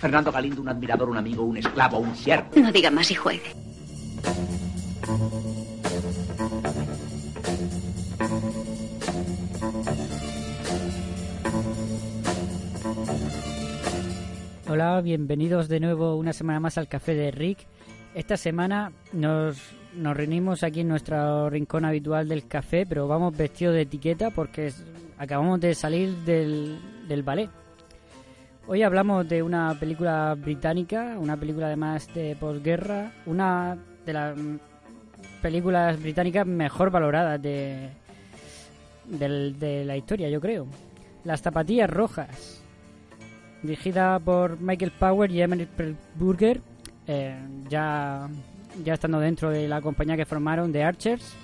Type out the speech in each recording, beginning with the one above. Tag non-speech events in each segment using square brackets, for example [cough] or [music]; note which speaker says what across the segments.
Speaker 1: Fernando Galindo, un admirador, un amigo, un esclavo, un siervo.
Speaker 2: No diga más y juegue.
Speaker 3: Hola, bienvenidos de nuevo una semana más al Café de Rick. Esta semana nos, nos reunimos aquí en nuestro rincón habitual del café, pero vamos vestidos de etiqueta porque acabamos de salir del, del ballet. Hoy hablamos de una película británica, una película además de posguerra, una de las películas británicas mejor valoradas de, de la historia, yo creo. Las zapatillas rojas dirigida por Michael Power y Emily Burger, eh, ya, ya estando dentro de la compañía que formaron, The Archers.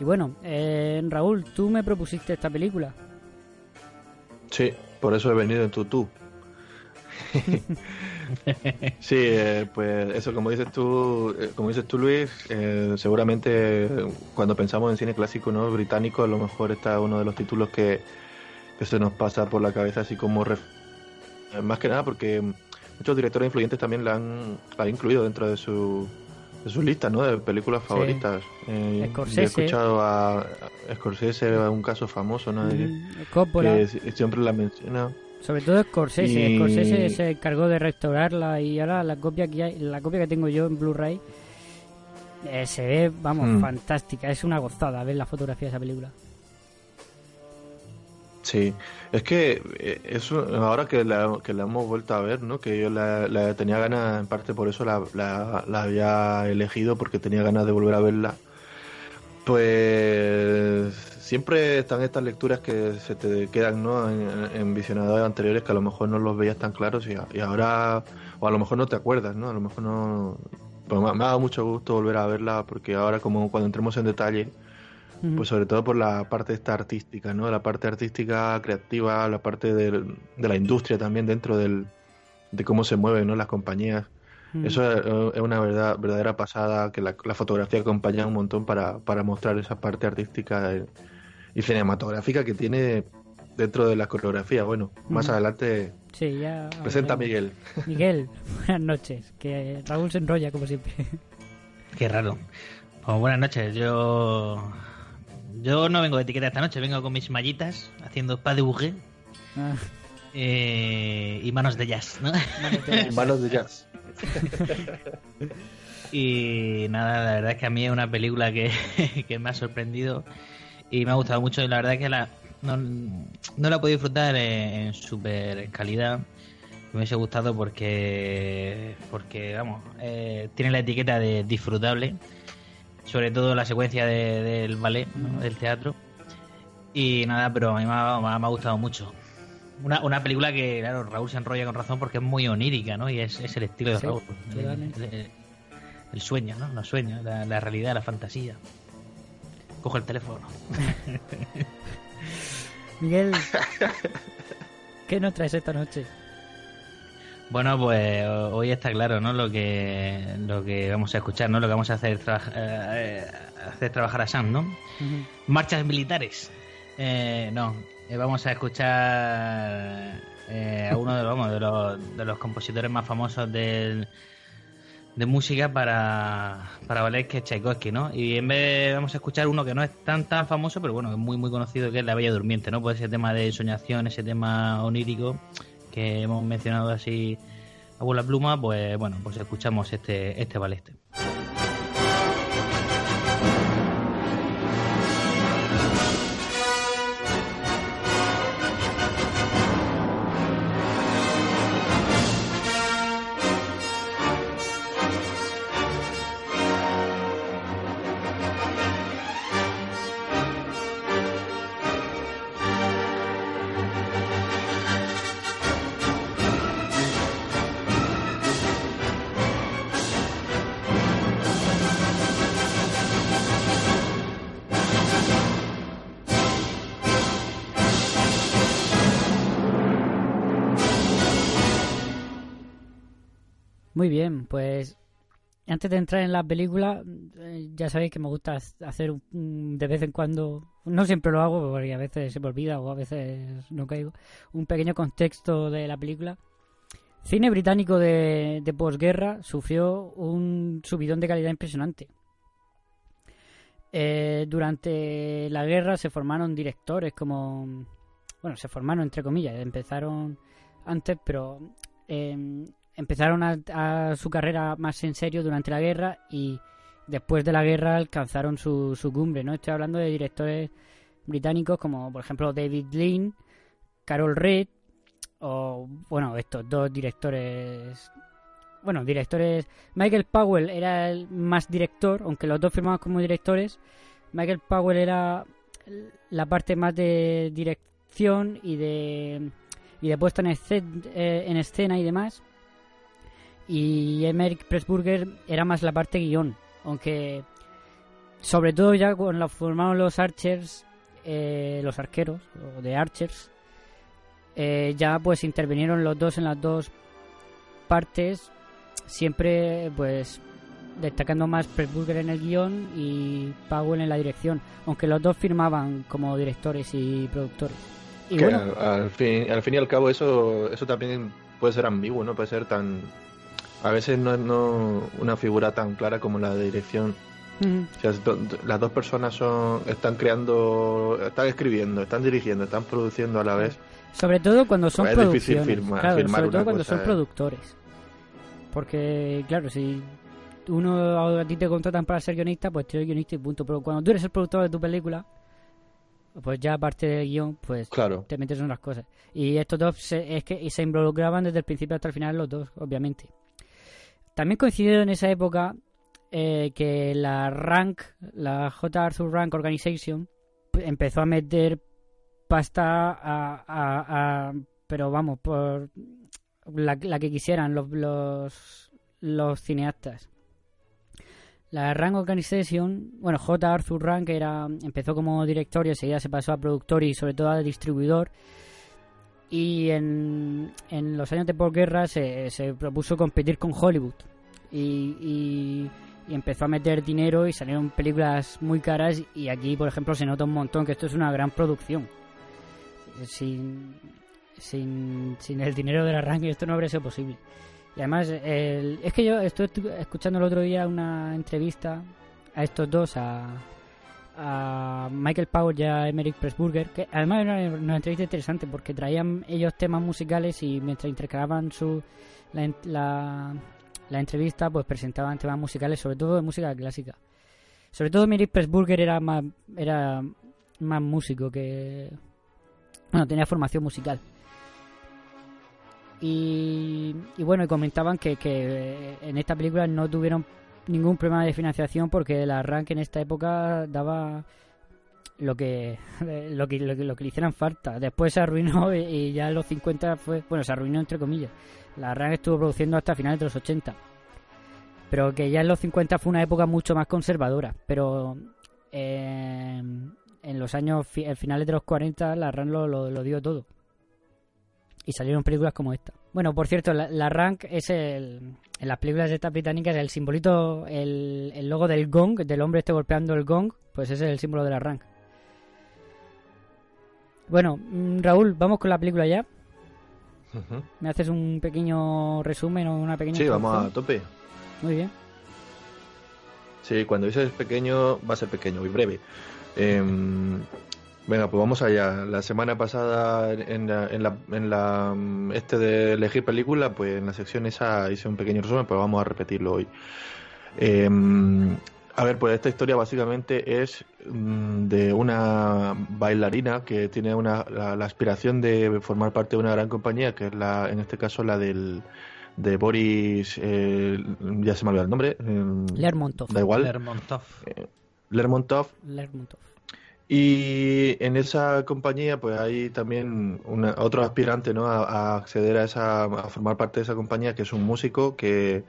Speaker 3: Y bueno, eh, Raúl, tú me propusiste esta película.
Speaker 4: Sí, por eso he venido en tutú. [laughs] sí, eh, pues eso, como dices tú, eh, como dices tú, Luis, eh, seguramente cuando pensamos en cine clásico no británico, a lo mejor está uno de los títulos que, que se nos pasa por la cabeza, así como ref- eh, más que nada porque muchos directores influyentes también la han, la han incluido dentro de su de sus listas, ¿no? De películas favoritas. Eh,
Speaker 3: Scorsese.
Speaker 4: He escuchado a, a Scorsese, un caso famoso, ¿no? De-
Speaker 3: Mm, Coppola,
Speaker 4: que si- siempre la menciona.
Speaker 3: sobre todo Scorsese.
Speaker 4: y-
Speaker 3: Scorsese se encargó de restaurarla y ahora la copia que hay, la copia que tengo yo en Blu-ray eh, se ve, vamos,
Speaker 4: Mm.
Speaker 3: fantástica. Es una gozada ver la fotografía de esa película.
Speaker 4: Sí, es que eh, eso, ahora que la, que la hemos vuelto a ver, ¿no? Que yo la, tenía ganas, en parte por eso la, la, la había elegido, porque tenía ganas de volver a verla. Pues siempre están estas lecturas que se te quedan, ¿no? En, en visionadores anteriores que a lo mejor no los veías tan claros y, ahora, o a lo mejor no te acuerdas, ¿no? A lo mejor no... Pues me ha dado mucho gusto volver a verla porque ahora como cuando entremos en detalle, Pues sobre todo por la parte esta artística, ¿no? La parte artística, creativa, la parte del- de la industria también dentro del, de cómo se mueven, ¿no? Las compañías.
Speaker 3: Mm.
Speaker 4: Eso es, es una verdad, verdadera pasada que la, la fotografía acompaña un montón para, para mostrar esa parte artística de- y cinematográfica que tiene dentro de la coreografía. Bueno, más adelante
Speaker 3: Sí, ya.
Speaker 4: presenta a. Miguel. [laughs]
Speaker 3: Miguel, buenas noches. Que Raúl se enrolla como siempre.
Speaker 5: Qué raro. Pues buenas noches, yo. Yo no vengo de etiqueta esta noche, vengo con mis mallitas haciendo pas de bouquet
Speaker 3: Ah,
Speaker 5: eh, y manos de jazz, ¿no?
Speaker 4: Manos de jazz. [laughs]
Speaker 5: Y nada, la verdad es que a mí es una película que, [laughs] que me ha sorprendido y me ha gustado mucho. Y la verdad es que la, no, no la he podido disfrutar en, en super calidad. Me hubiese gustado porque, porque vamos, eh, tiene la etiqueta de disfrutable, sobre todo la secuencia de- del ballet, ¿no? del teatro. Y nada, pero a mí me ha, me gustado mucho. Una, una película que, claro, Raúl se enrolla con razón porque es muy onírica, ¿no? Y es, es el estilo de
Speaker 3: Sí,
Speaker 5: Raúl. El- el- el sueño, ¿no? Los sueños, la, la realidad, la fantasía. Coge el teléfono. [laughs]
Speaker 3: Miguel, ¿qué nos traes esta noche?
Speaker 5: Bueno, pues ho- hoy está claro, ¿no? Lo que lo que vamos a escuchar, ¿no? Lo que vamos a hacer, traba- eh, hacer trabajar a Sam, ¿no? Marchas militares. Eh, no, eh, vamos a escuchar eh, a uno de, vamos, de, los, de los compositores más famosos del, de música para, para ballet que es Tchaikovsky, ¿no? Y en vez vamos a escuchar uno que no es tan tan famoso, pero bueno, es muy muy conocido que es La Bella Durmiente, ¿no? Pues ese tema de soñación, ese tema onírico que hemos mencionado así a bola pluma, pues bueno, pues escuchamos este este ballet.
Speaker 3: De entrar en la película, eh, ya sabéis que me gusta hacer un- de vez en cuando, no siempre lo hago porque a veces se me olvida o a veces no caigo, un pequeño contexto de la película. Cine británico de, de posguerra sufrió un subidón de calidad impresionante. Eh, durante la guerra se formaron directores como... Bueno, se formaron entre comillas, empezaron antes, pero eh, empezaron a, su carrera más en serio durante la guerra y después de la guerra alcanzaron su, su cumbre, ¿no? Estoy hablando de directores británicos como, por ejemplo, David Lean, Carol Reed, o, bueno, estos dos directores... Bueno, directores... Michael Powell era el más director, aunque los dos firmaban como directores. Michael Powell era la parte más de dirección y de y de puesta en, eh, en escena y demás. Y Emerick Pressburger era más la parte guion, aunque sobre todo ya cuando formaron los Archers, eh, los arqueros, o de Archers, eh, ya pues intervinieron los dos en las dos partes, siempre pues destacando más Pressburger en el guion y Powell en la dirección, aunque los dos firmaban como directores y productores. Y
Speaker 4: Que
Speaker 3: bueno,
Speaker 4: al, al fin, al fin y al cabo eso, eso también puede ser ambiguo, ¿no? Puede ser tan... A veces no es no una figura tan clara como la de dirección.
Speaker 3: ujú.
Speaker 4: O sea, do- do- las dos personas son están creando, están escribiendo, están dirigiendo, están produciendo a la vez.
Speaker 3: Sobre todo cuando son
Speaker 4: Pues es difícil firmar-
Speaker 3: claro,
Speaker 4: firmar
Speaker 3: sobre todo cuando son
Speaker 4: eh.
Speaker 3: productores. Porque, claro, si uno a ti te contratan para ser guionista, pues tú eres guionista y punto. Pero cuando tú eres el productor de tu película, pues ya aparte del guion, pues
Speaker 4: Claro.
Speaker 3: te metes en otras cosas. Y estos dos se, es que y se involucraban desde el principio hasta el final los dos, obviamente. También coincidió en esa época eh, que la Rank, la J. Arthur Rank Organization, p- empezó a meter pasta a, a- pero vamos, por la, que quisieran los, los, los cineastas. La Rank Organization, bueno, J. Arthur Rank era, empezó como director y enseguida se pasó a productor y sobre todo a distribuidor. Y en, en los años de posguerra se, se propuso competir con Hollywood. Y, y, empezó a meter dinero y salieron películas muy caras. Y aquí, por ejemplo, se nota un montón que esto es una gran producción. Sin, sin, sin el dinero del arranque esto no habría sido posible. Y además, el- es que yo estoy escuchando el otro día una entrevista a estos dos, a, a Michael Powell y a Emerick Pressburger, que además era una, entrevista interesante porque traían ellos temas musicales y mientras intercalaban su, la, la, entrevista, pues presentaban temas musicales, sobre todo de música clásica. Sobre todo Emerick Pressburger era más, era más músico que... Bueno, tenía formación musical. Y, y bueno, comentaban que, que en esta película no tuvieron ningún problema de financiación porque el arranque en esta época daba lo que [laughs] lo que, lo que, le hicieran falta. Después se arruinó [laughs] y, ya en los 50 fue, bueno, se arruinó entre comillas. La arranque estuvo produciendo hasta finales de los 80. Pero que ya en los 50 fue una época mucho más conservadora. Pero eh, en los años finales de los 40 la RAN lo, lo, lo dio todo. Y salieron películas como esta. Bueno, por cierto, la, la rank es el. En las películas de estas británicas, el simbolito, el, el logo del gong, del hombre este golpeando el gong, pues ese es el símbolo de la rank. Bueno, mm, Raúl, vamos con la película ya. ¿Me haces un pequeño resumen o una pequeña
Speaker 4: Sí, vamos a tope.
Speaker 3: Muy bien.
Speaker 4: Sí, cuando dices pequeño, va a ser pequeño y breve. Em, venga, pues vamos allá. La semana pasada, en la, en la, en la, mm, este de elegir película, pues en la sección esa hice un pequeño resumen, pero vamos a repetirlo hoy. Em, a ver, pues esta historia básicamente es mm, de una bailarina que tiene una, la, la aspiración de formar parte de una gran compañía, que es la, en este caso la del de Boris, eh, ya se me olvidó el nombre. em,
Speaker 3: Lermontov.
Speaker 4: Da igual.
Speaker 5: Lermontov.
Speaker 4: Eh, Lermontov.
Speaker 3: Lermontov.
Speaker 4: Y en esa compañía, pues hay también una, otro aspirante, ¿no? A, a acceder a esa, a formar parte de esa compañía, que es un músico que,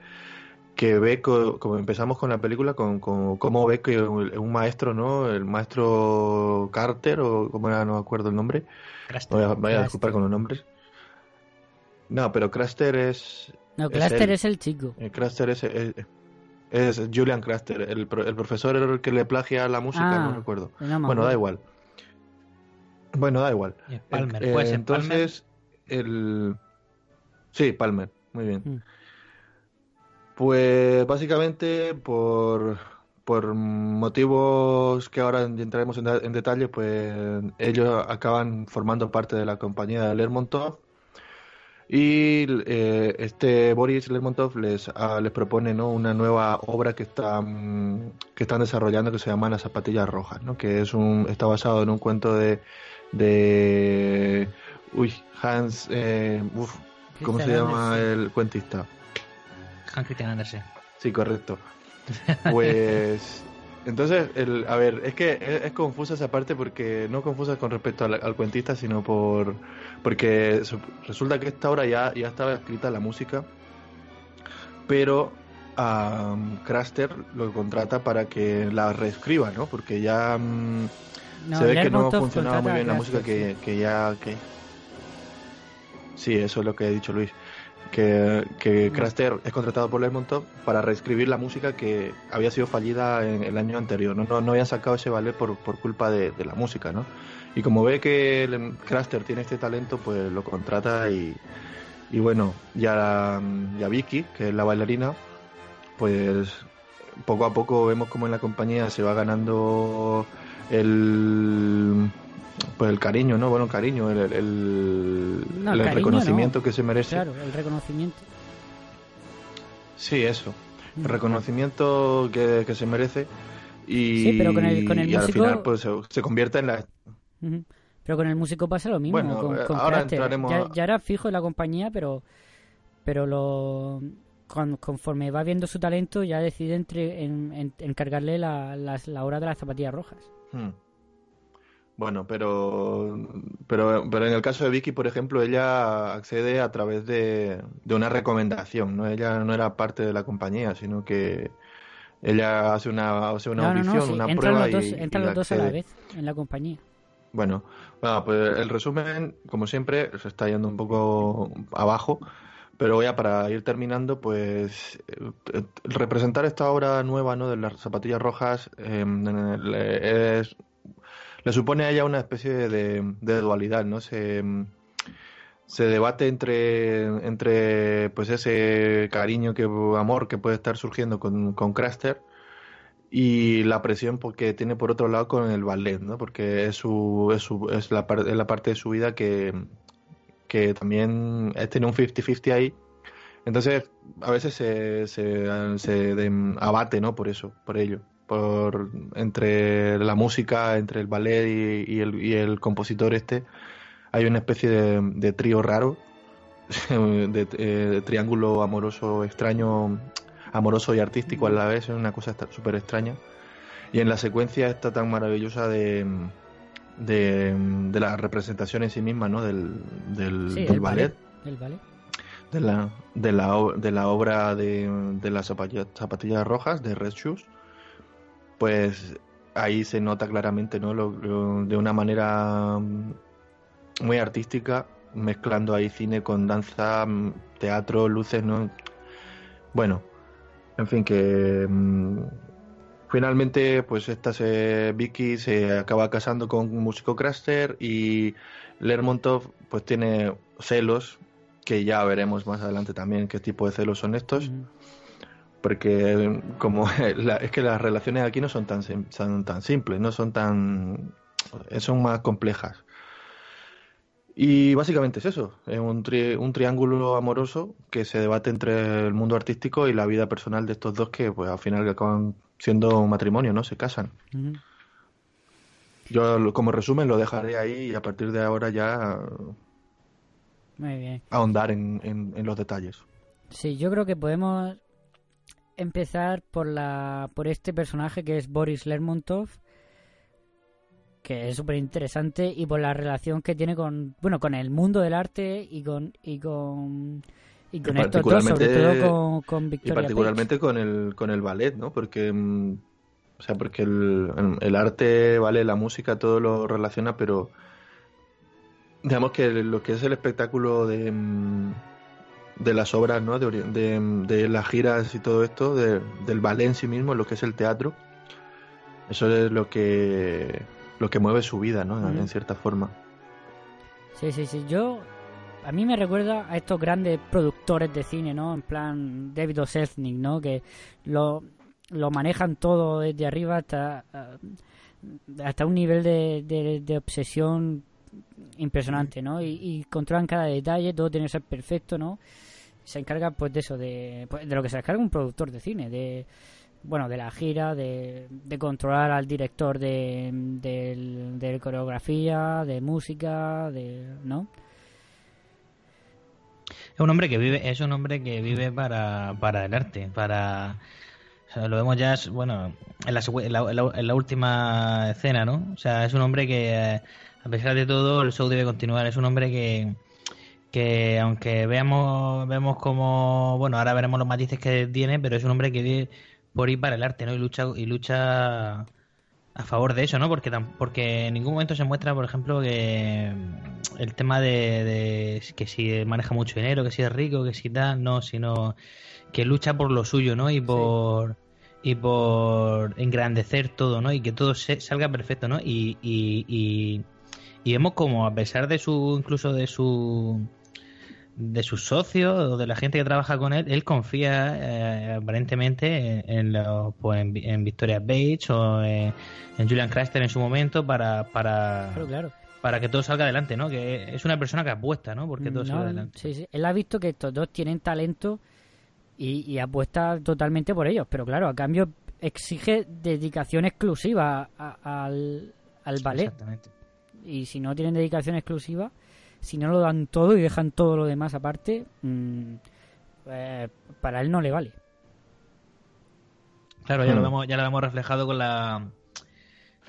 Speaker 4: que ve, co- como empezamos con la película, con, con cómo ve que un, un maestro, ¿no? El maestro Carter, o como era, no me acuerdo el nombre.
Speaker 5: Craster.
Speaker 4: Voy a, voy a
Speaker 3: Craster.
Speaker 4: disculpar con los nombres. No, pero Craster es,
Speaker 3: No,
Speaker 4: Es él.
Speaker 3: es el chico.
Speaker 4: El Craster es, es, es Julian Craster, el, pro- el profesor que le plagia la música,
Speaker 3: Ah,
Speaker 4: no recuerdo.
Speaker 3: no me
Speaker 4: bueno, da igual. Bueno, da igual.
Speaker 5: Palmer,
Speaker 4: Eh,
Speaker 5: ser
Speaker 4: entonces, el... Sí, Palmer, muy bien.
Speaker 3: Mm.
Speaker 4: Pues básicamente por, por motivos que ahora entraremos en, en detalle, pues ellos acaban formando parte de la compañía de Lermontov y eh, este Boris Lermontov les, ah, les propone ¿no? una nueva obra que están, que están desarrollando que se llama Las zapatillas rojas, ¿no? que es un, está basado en un cuento de, de uy, Hans, eh, uf, ¿cómo se llama
Speaker 3: Andersen.
Speaker 4: el cuentista?
Speaker 5: Hans Christian Andersen.
Speaker 4: Sí, correcto. Pues [laughs] entonces, el, a ver, es que es, es confusa esa parte porque no confusa con respecto al, al cuentista, sino por porque su- resulta que esta obra ya, ya estaba escrita la música, pero a Craster lo contrata para que la reescriba, ¿no? Porque ya mm,
Speaker 3: No,
Speaker 4: se ve que no funcionaba muy bien la música que, que ya que sí eso es lo que ha dicho Luis que, que Craster es contratado por Lermontov para reescribir la música que había sido fallida en el año anterior no no, no había sacado ese ballet por, por culpa de, de la música no y como ve que Craster tiene este talento pues lo contrata y y bueno ya ya Vicky que es la bailarina pues poco a poco vemos como en la compañía se va ganando el pues el cariño, ¿no? Bueno, cariño, el, el,
Speaker 3: No,
Speaker 4: el
Speaker 3: cariño
Speaker 4: reconocimiento
Speaker 3: no.
Speaker 4: que se merece.
Speaker 3: Claro, el reconocimiento.
Speaker 4: Sí, eso. El
Speaker 3: Mm.
Speaker 4: reconocimiento que, que se merece y,
Speaker 3: Sí, pero con el- con el
Speaker 4: y al final pues se, se convierte en la.
Speaker 3: Pero con el músico pasa lo mismo.
Speaker 4: Bueno,
Speaker 3: con, con
Speaker 4: ahora entraremos
Speaker 3: ya, ya era fijo en la compañía, pero pero lo con- conforme va viendo su talento ya decide entre, en, en- encargarle la, las- la obra de las zapatillas rojas.
Speaker 4: Hmm. Bueno, pero, pero pero en el caso de Vicky, por ejemplo, ella accede a través de, de una recomendación, ¿no? Ella no era parte de la compañía, sino que ella hace una, hace una
Speaker 3: no,
Speaker 4: audición,
Speaker 3: no, sí,
Speaker 4: una
Speaker 3: entran
Speaker 4: prueba
Speaker 3: los dos,
Speaker 4: y,
Speaker 3: entran
Speaker 4: y
Speaker 3: los dos a la vez en la compañía.
Speaker 4: Bueno, bueno, pues el resumen, como siempre, se está yendo un poco abajo, pero ya para ir terminando, pues eh, representar esta obra nueva, ¿no? De las zapatillas rojas eh, es- le supone a ella una especie de, dualidad, ¿no? Se, se debate entre, entre pues ese cariño, que amor que puede estar surgiendo con, con Craster y la presión porque tiene por otro lado con el ballet, ¿no? Porque es su, es, su, es, la, es la parte de su vida que, que también tiene un 50-50 ahí. Entonces, a veces se, se, se abate, ¿no? Por eso, por ello. Por, entre la música, entre el ballet y, y el, y el compositor este, hay una especie de, de trío raro, [laughs] de, eh, de triángulo amoroso extraño, amoroso y artístico a la vez, es una cosa esta- súper extraña. Y en la secuencia está tan maravillosa de, de, de la representación en sí misma, ¿no? Del, del,
Speaker 3: Sí,
Speaker 4: del
Speaker 3: el
Speaker 4: ballet,
Speaker 3: ballet.
Speaker 4: de la, de la, o- de la obra de, de las zapatilla- zapatillas rojas, de Red Shoes, pues ahí se nota claramente, ¿no? Lo- de una manera mm, muy artística, mezclando ahí cine con danza, mm, teatro, luces, ¿no? Bueno, en fin, que mm, finalmente, pues esta se, Vicky se acaba casando con un músico Craster y Lermontov pues tiene celos, que ya veremos más adelante también qué tipo de celos son estos. Porque como [laughs] la- es que las relaciones aquí no son tan, son tan simples, no son tan... son más complejas. Y básicamente es eso, es un, tri- un triángulo amoroso que se debate entre el mundo artístico y la vida personal de estos dos que pues al final acaban siendo un matrimonio, ¿no? Se casan. Yo como resumen lo dejaré ahí y a partir de ahora ya
Speaker 3: Muy bien.
Speaker 4: ahondar en, en- en los detalles.
Speaker 3: Sí, yo creo que podemos empezar por la por este personaje que es Boris Lermontov, que es súper interesante y por la relación que tiene con bueno con el mundo del arte y con y con y con
Speaker 4: Y
Speaker 3: estos dos, sobre todo con, con
Speaker 4: Y
Speaker 3: Victoria
Speaker 4: particularmente con el, con el ballet, ¿no? Porque, mm, o sea, porque el, el arte, vale, la música, todo lo relaciona, pero digamos que lo que es el espectáculo de, mm, de las obras, ¿no? De, de, de, las giras y todo esto, de, del ballet en sí mismo, lo que es el teatro. Eso es lo que lo que mueve su vida, ¿no? En cierta forma.
Speaker 3: Sí, sí, sí. Yo a mí me recuerda a estos grandes productores de cine, ¿no? En plan David O. ¿no? Que lo, lo manejan todo desde arriba hasta hasta un nivel de, de, obsesión impresionante, ¿no? Y, y, controlan cada detalle, todo tiene que ser perfecto, ¿no? Se encarga, pues, de eso, de, pues, de lo que se encarga un productor de cine, de, bueno, de la gira, de, de controlar al director de, de, coreografía, de música, de, ¿no?
Speaker 5: Es un hombre que vive, es un hombre que vive para, para el arte, para lo vemos ya, bueno, en la, en la, última escena, ¿no? O sea, es un hombre que, eh, a pesar de todo, el show debe continuar. Es un hombre que, que aunque veamos, vemos como, bueno, ahora veremos los matices que tiene, pero es un hombre que vive por ir para el arte, ¿no? Y lucha, y lucha a favor de eso, ¿no? Porque, porque en ningún momento se muestra, por ejemplo, que el tema de, de que si maneja mucho dinero, que si es rico, que si tal, no, sino que lucha por lo suyo, ¿no? Y por y por engrandecer todo, ¿no? Y que todo se, salga perfecto, ¿no? Y, y, y, vemos como a pesar de su, incluso de su de sus socios o de la gente que trabaja con él, él confía eh, aparentemente en, en, pues en, Victoria Bates o en, Julian Craster en su momento para para, para que todo salga adelante, ¿no? Que es una persona que apuesta, ¿no? Porque todo salga adelante.
Speaker 3: Sí, sí. Él ha visto que estos dos tienen talento y, apuesta totalmente por ellos. Pero claro, a cambio exige dedicación exclusiva al, al ballet. Exactamente. Y si no tienen dedicación exclusiva, si no lo dan todo y dejan todo lo demás aparte, mm, eh, para él no le vale.
Speaker 5: Claro, ya lo hmm. vemos, ya lo hemos reflejado con la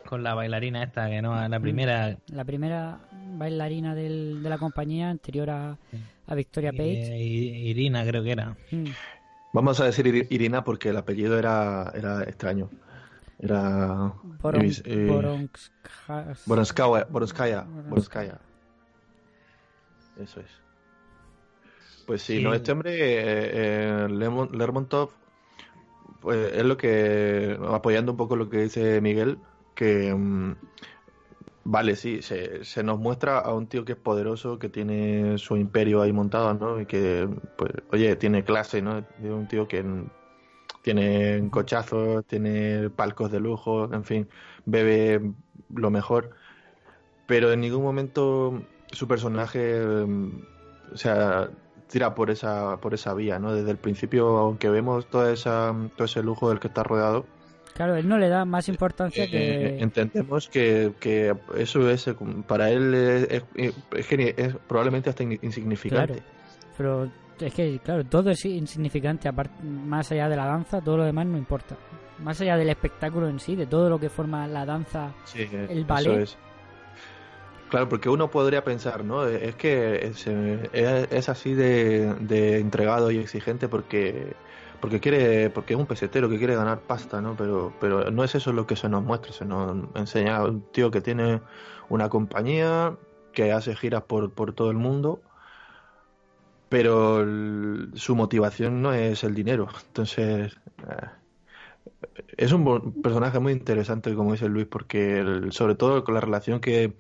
Speaker 5: con la bailarina esta, que no, la primera...
Speaker 3: Mm, la primera bailarina del, de la compañía anterior a, a Victoria Page.
Speaker 5: Irina creo que era. Hmm.
Speaker 4: Vamos a decir Irina porque el apellido era, era extraño. Era.
Speaker 3: Boron,
Speaker 4: Boronskaya. Eso es. Pues sí, no, este hombre, eh, eh, Lermontov, pues es lo que. apoyando un poco lo que dice Miguel, que. Mm, Vale, sí, se, se, nos muestra a un tío que es poderoso, que tiene su imperio ahí montado, ¿no? Y que, pues, oye, tiene clase, ¿no? Es un tío que tiene cochazos, tiene palcos de lujo, en fin, bebe lo mejor. Pero en ningún momento su personaje, o sea, tira por esa, por esa vía, ¿no? Desde el principio, aunque vemos toda esa, todo ese lujo del que está rodeado,
Speaker 3: Claro, él no le da más importancia eh, que...
Speaker 4: Eh, entendemos que, que, eso es, para él es, es, probablemente hasta insignificante.
Speaker 3: Claro, pero es que, claro, todo es insignificante, aparte, más allá de la danza, todo lo demás no importa. Más allá del espectáculo en sí, de todo lo que forma la danza, el ballet.
Speaker 4: es. Claro, porque uno podría pensar, ¿no? Es que es, es así de, de entregado y exigente porque porque quiere porque es un pesetero que quiere ganar pasta no pero pero no es eso lo que se nos muestra se nos enseña a un tío que tiene una compañía que hace giras por, por todo el mundo pero su motivación no es el dinero. Entonces eh, es un personaje muy interesante como dice Luis porque sobre todo con la relación que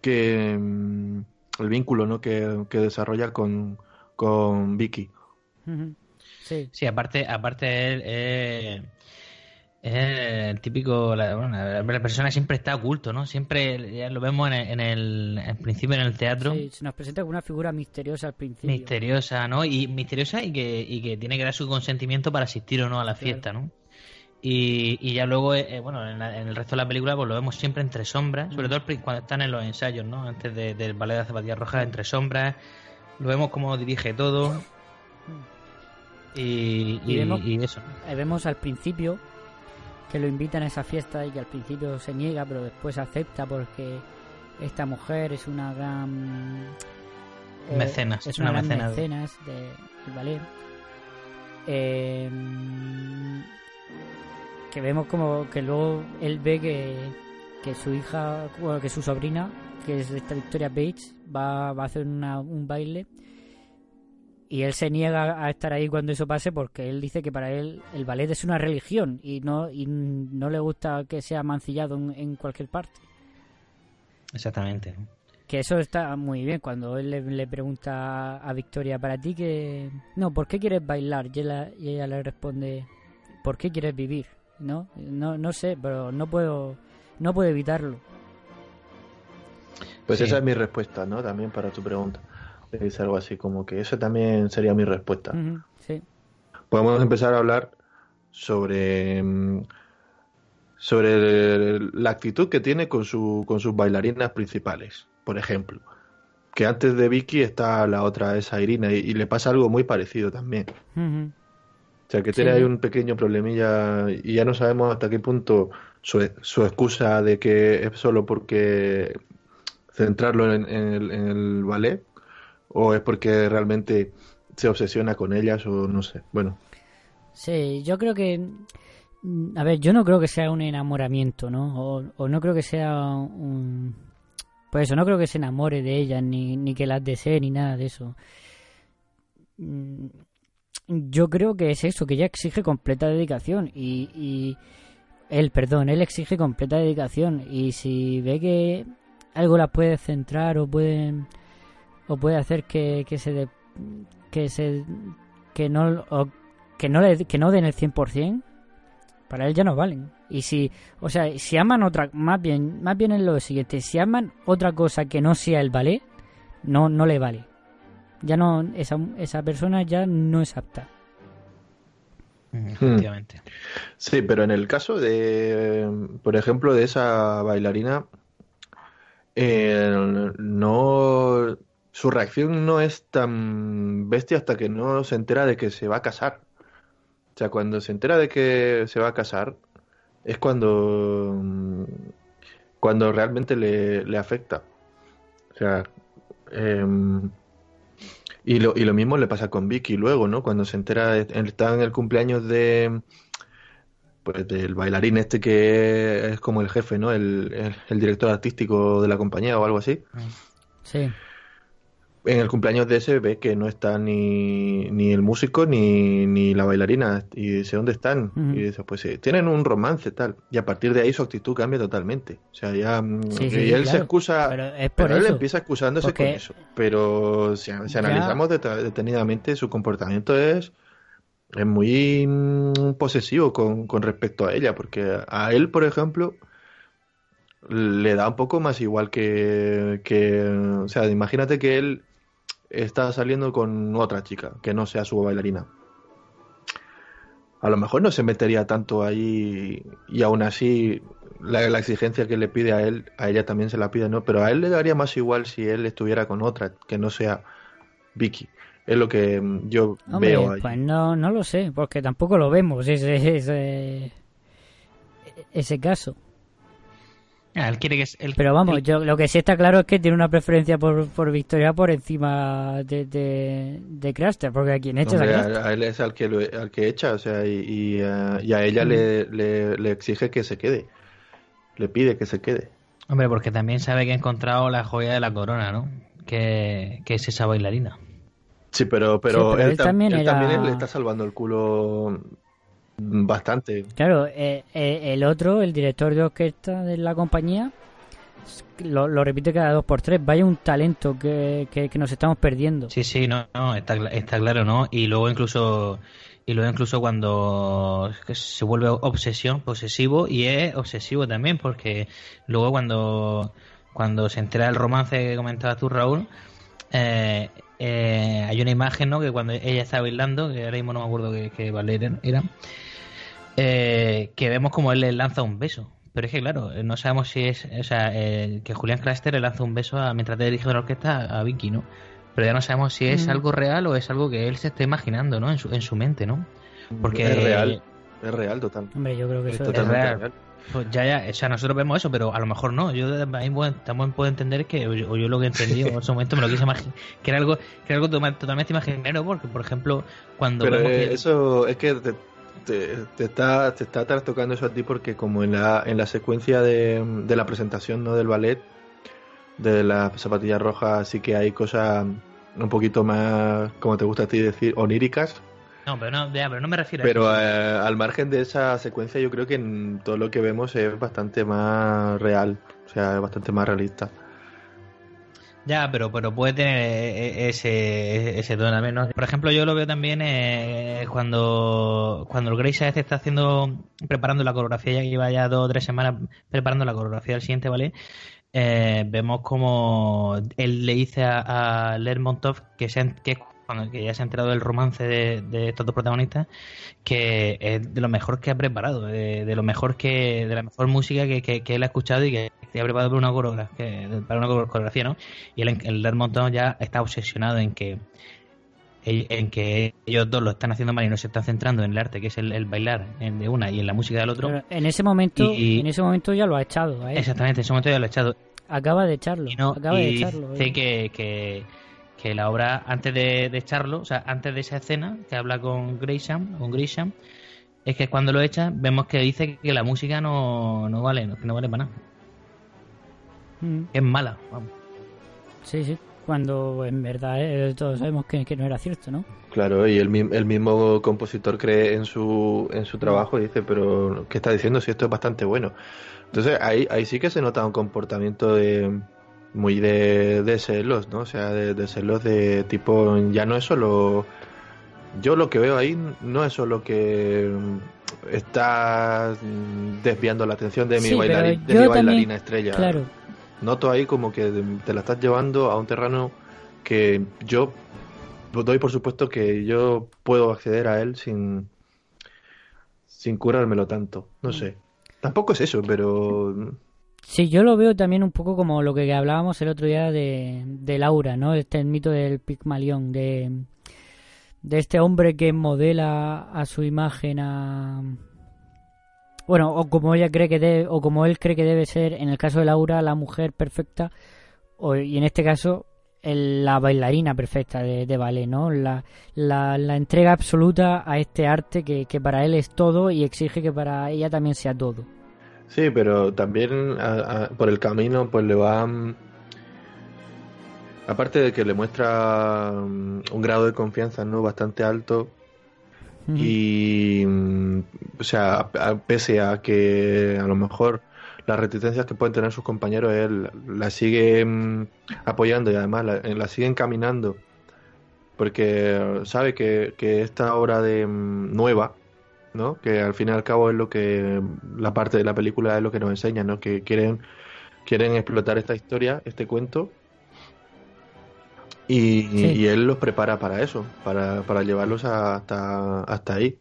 Speaker 4: que mm, el vínculo ¿no? que, que desarrolla con, con Vicky.
Speaker 5: Sí, aparte, aparte él es el típico, la, la, persona siempre está oculto, ¿no? Siempre ya lo vemos en el, principio en el teatro.
Speaker 3: Sí, se nos presenta como una figura misteriosa al principio.
Speaker 5: Misteriosa, ¿no? Y misteriosa y que, y que tiene que dar su consentimiento para asistir o no a la fiesta, ¿no? Y, y ya luego, eh, eh, bueno, en, el resto de la película pues lo vemos siempre entre sombras, sobre todo cuando están en los ensayos, ¿no? Antes del ballet de zapatillas rojas, entre sombras, lo vemos como dirige todo. Y, eso.
Speaker 3: Eh, vemos al principio que lo invitan a esa fiesta y que al principio se niega, pero después acepta porque esta mujer es una gran.
Speaker 5: Eh, mecenas.
Speaker 3: Es una, gran mecenas, de, del ballet. Em, que vemos como que luego él ve que, que su hija, que su sobrina, que es esta Victoria Bates, va, va a hacer una, un baile y él se niega a estar ahí cuando eso pase porque él dice que para él el ballet es una religión y no y no le gusta que sea mancillado en, cualquier parte.
Speaker 5: Exactamente.
Speaker 3: Que eso está muy bien cuando él le, pregunta a Victoria para ti que no, ¿por qué quieres bailar? Y ella, y ella le responde, ¿por qué quieres vivir? ¿No? No no sé, pero no puedo no puedo evitarlo.
Speaker 4: Pues esa es mi respuesta, ¿no? También para tu pregunta. Es algo así como que esa también sería mi respuesta.
Speaker 3: sí.
Speaker 4: Podemos empezar a hablar sobre mm, sobre la actitud que tiene con su con sus bailarinas principales, por ejemplo. Que antes de Vicky está la otra, esa Irina, y, le pasa algo muy parecido también. O sea, que tiene ahí un pequeño problemilla y ya no sabemos hasta qué punto su, su excusa de que es solo porque centrarlo en, el, en el ballet o es porque realmente se obsesiona con ellas o no sé. Bueno.
Speaker 3: Sí, yo creo que... Mm, a ver, yo no creo que sea un enamoramiento, ¿no? O, no creo que sea un... Pues eso, no creo que se enamore de ellas, ni, que las desee, ni nada de eso. Mm, yo creo que es eso, que ella exige completa dedicación y, y él, perdón, él exige completa dedicación y si ve que algo la puede centrar o puede o puede hacer que, que se que se que no que no le, que no den el 100% para él ya no valen. Y si o sea si aman otra más bien más bien es lo siguiente si aman otra cosa que no sea el ballet no no le vale. Ya no esa, esa persona ya no es apta.
Speaker 5: Efectivamente.
Speaker 4: Sí pero en el caso de por ejemplo de esa bailarina eh, no su reacción no es tan bestia hasta que no se entera de que se va a casar. O sea, cuando se entera de que se va a casar, es cuando, cuando realmente le, le afecta. O sea, em, y, lo, y lo mismo le pasa con Vicky luego, ¿no? Cuando se entera, está en el cumpleaños de pues del bailarín este que es como el jefe, ¿no? El, el director artístico de la compañía o algo así.
Speaker 3: Sí
Speaker 4: en el cumpleaños de ese ve que no está ni, ni el músico ni, ni la bailarina. Y dice dónde están y dice pues sí, tienen un romance tal y a partir de ahí su actitud cambia totalmente. O sea ya mm, y él se excusa pero, él empieza excusándose con eso. Pero si, analizamos detenidamente su comportamiento es es muy mm, posesivo con, con respecto a ella. Porque a él por ejemplo le da un poco más igual que, que o sea imagínate que él está saliendo con otra chica que no sea su bailarina. A lo mejor no se metería tanto ahí y aún así la, exigencia que le pide a él, a ella también se la pide, ¿no? Pero a él le daría más igual si él estuviera con otra que no sea Vicky. Es lo que yo veo ahí.
Speaker 3: Pues no, no lo sé, porque tampoco lo vemos ese, ese, ese caso.
Speaker 5: Ah, él quiere que
Speaker 3: Pero vamos, yo lo que sí está claro es que tiene una preferencia por, por Victoria por encima de, de, de Craster, porque a quien echa
Speaker 4: a, él es al que, al que echa, o sea, y, eh, a ella le, le, exige que se quede. Le pide que se quede.
Speaker 5: Hombre, porque también sabe que ha encontrado la joya de la corona, ¿no? Que, que es esa bailarina.
Speaker 4: Sí, pero, pero, él, también, él también le está salvando el culo Bastante.
Speaker 3: Claro, eh, eh, el otro, el director de orquesta de la compañía, lo, repite cada dos por tres. Vaya un talento que, que, nos estamos perdiendo.
Speaker 5: Sí, sí, no, no está, está, claro, ¿no? Y luego incluso y luego incluso cuando se vuelve obsesión, posesivo y es obsesivo también porque luego cuando cuando se entera el romance que comentabas tú, Raúl, eh, hay una imagen, ¿no? Que cuando ella está bailando, que ahora mismo no me acuerdo qué, qué ballet era, eh, que vemos como él le lanza un beso. Pero es que, claro, no sabemos si es. O sea, eh, que Julián Craster le lanza un beso a, mientras te dirige la orquesta a Vicky, ¿no? Pero ya no sabemos si es mm. algo real o es algo que él se está imaginando, ¿no? En su, en su mente, ¿no?
Speaker 4: Porque. Es real. Es real, total.
Speaker 3: Hombre, yo creo que
Speaker 5: es, real. Pues ya, ya, o sea, nosotros vemos eso, pero a lo mejor no. Yo también puedo entender que, o yo, lo que he entendido en ese momento me lo quise imaginar, que era algo, que era algo totalmente imaginario, porque, por ejemplo, cuando.
Speaker 4: Pero eso es que te, está, te está tocando eso a ti porque como en la, en la secuencia de, la presentación ¿no? del ballet, de la zapatilla roja, sí que hay cosas un poquito más, como te gusta a ti decir, oníricas.
Speaker 5: No, pero no, ya, pero no me refiero
Speaker 4: Pero
Speaker 5: a eso.
Speaker 4: eh, al margen de esa secuencia, yo creo que en todo lo que vemos es bastante más real, o sea, es bastante más realista.
Speaker 5: Ya, pero, pero puede tener eh, ese, ese tono también, ¿no? Por ejemplo, yo lo veo también eh, cuando, cuando el Grace este está haciendo, preparando la coreografía, ya que lleva ya dos o tres semanas preparando la coreografía del siguiente ballet, eh, vemos como él le dice a, a Lermontov que, se, que, es cuando, que ya se ha enterado del romance de, de estos dos protagonistas, que es de lo mejor que ha preparado, de, de lo mejor que, de la mejor música que, que, que él ha escuchado y que, que ha preparado para una coreografía, para una coreografía, ¿no? Y el, el Lermontov ya está obsesionado en que en que ellos dos lo están haciendo mal y no se están centrando en el arte, que es el, el bailar en- de una y en la música del otro.
Speaker 3: Pero en ese momento,
Speaker 5: Y-
Speaker 3: en ese momento ya lo ha echado. él.
Speaker 5: Exactamente, en ese momento ya lo he echado.
Speaker 3: Acaba de echarlo.
Speaker 5: No,
Speaker 3: acaba de echarlo.
Speaker 5: dice
Speaker 3: eh.
Speaker 5: que, que, que la obra, antes de, de echarlo, o sea, antes de esa escena que habla con Grisham, con Grisham, es que cuando lo echa, vemos que dice que la música no, no vale, que no vale para nada,
Speaker 3: Mm,
Speaker 5: es mala. vamos.
Speaker 3: Sí, sí. Cuando en verdad eh, todos sabemos que, que no era cierto, ¿no?
Speaker 4: Claro, y el, el mismo compositor cree en su, en su trabajo y dice, pero ¿qué está diciendo si esto es bastante bueno? Entonces ahí, ahí sí que se nota un comportamiento de muy de, de celos, ¿no? O sea, de, de celos de tipo, ya no es solo... Yo lo que veo ahí no es solo que está desviando la atención de mi,
Speaker 3: Sí,
Speaker 4: de mi
Speaker 3: también-
Speaker 4: bailarina estrella.
Speaker 3: Claro.
Speaker 4: Noto ahí como que te la estás llevando a un terreno que yo doy por supuesto que yo puedo acceder a él sin sin curármelo tanto. No sé. Tampoco es eso, pero
Speaker 3: Sí, yo lo veo también un poco como lo que hablábamos el otro día de, Laura, ¿no? Este mito del Pigmalión, de, de este hombre que modela a su imagen a... Bueno, o como ella cree que debe, o como él cree que debe ser, en el caso de Laura, la mujer perfecta, o, y en este caso, el- la bailarina perfecta de, de ballet, ¿no? La, la, la entrega absoluta a este arte que, que para él es todo y exige que para ella también sea todo.
Speaker 4: Sí, pero también a- a- por el camino pues le va mm, aparte de que le muestra mm, un grado de confianza no bastante alto y mm, o sea a- pese a que a lo mejor las reticencias que pueden tener sus compañeros él la sigue apoyando y además la, la sigue encaminando porque sabe que, que esta obra de nueva ¿no? que al fin y al cabo es lo que la parte de la película es lo que nos enseña ¿no? que quieren quieren explotar esta historia este cuento y,
Speaker 3: Sí.
Speaker 4: y él los prepara para eso, para, para llevarlos a- hasta, hasta ahí.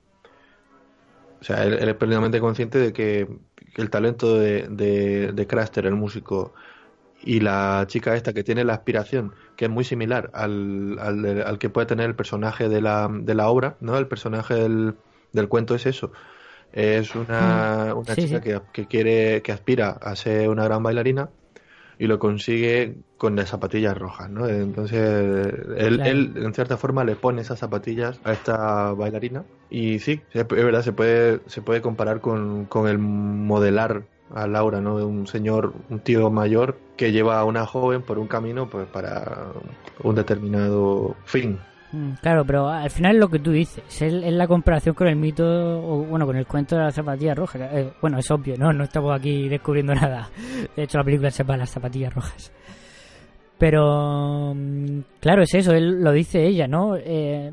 Speaker 4: O sea, él, él es plenamente consciente de que, el talento de, de, de Craster, el músico, y la chica esta que tiene la aspiración, que es muy similar al, al, al que puede tener el personaje de la, de la obra, ¿no? El personaje del, del cuento es eso. Es una, una
Speaker 3: Sí,
Speaker 4: chica
Speaker 3: sí.
Speaker 4: Que, que quiere, que aspira a ser una gran bailarina y lo consigue con las zapatillas rojas, ¿no? Entonces, él,
Speaker 3: Claro.
Speaker 4: él, en cierta forma le pone esas zapatillas a esta bailarina y sí, es verdad, se puede, se puede comparar con, con el modelar a Laura, ¿no? Un señor, un tío mayor que lleva a una joven por un camino pues para un determinado fin.
Speaker 3: Mm, Claro, pero al final es lo que tú dices, es, la comparación con el mito, o bueno, con el cuento de la zapatilla roja. eh, bueno, es obvio, ¿no? No estamos aquí descubriendo nada. De hecho, la película se llama Las zapatillas rojas. Pero, mm, claro, es eso, él lo dice ella, ¿no? Eh,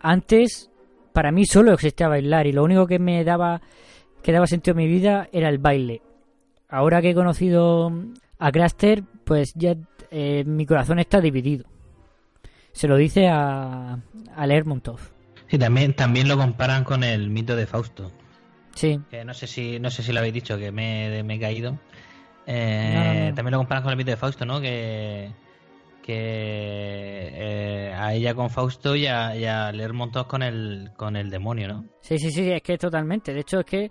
Speaker 3: antes, para mí solo existía bailar y lo único que me daba, que daba sentido a mi vida era el baile. Ahora que he conocido a Craster, pues ya eh, mi corazón está dividido. Se lo dice a, a Lermontov.
Speaker 5: Sí, también, también lo comparan con el mito de Fausto.
Speaker 3: Sí.
Speaker 5: Que no sé si, no sé si lo habéis dicho, que me, me he caído. Eh,
Speaker 3: No, no, no.
Speaker 5: También lo comparan con el mito de Fausto, ¿no? Que, que eh, a ella con Fausto y a, y a Lermontov con el, con el demonio, ¿no?
Speaker 3: Sí, sí, sí, es que totalmente. De hecho, es que,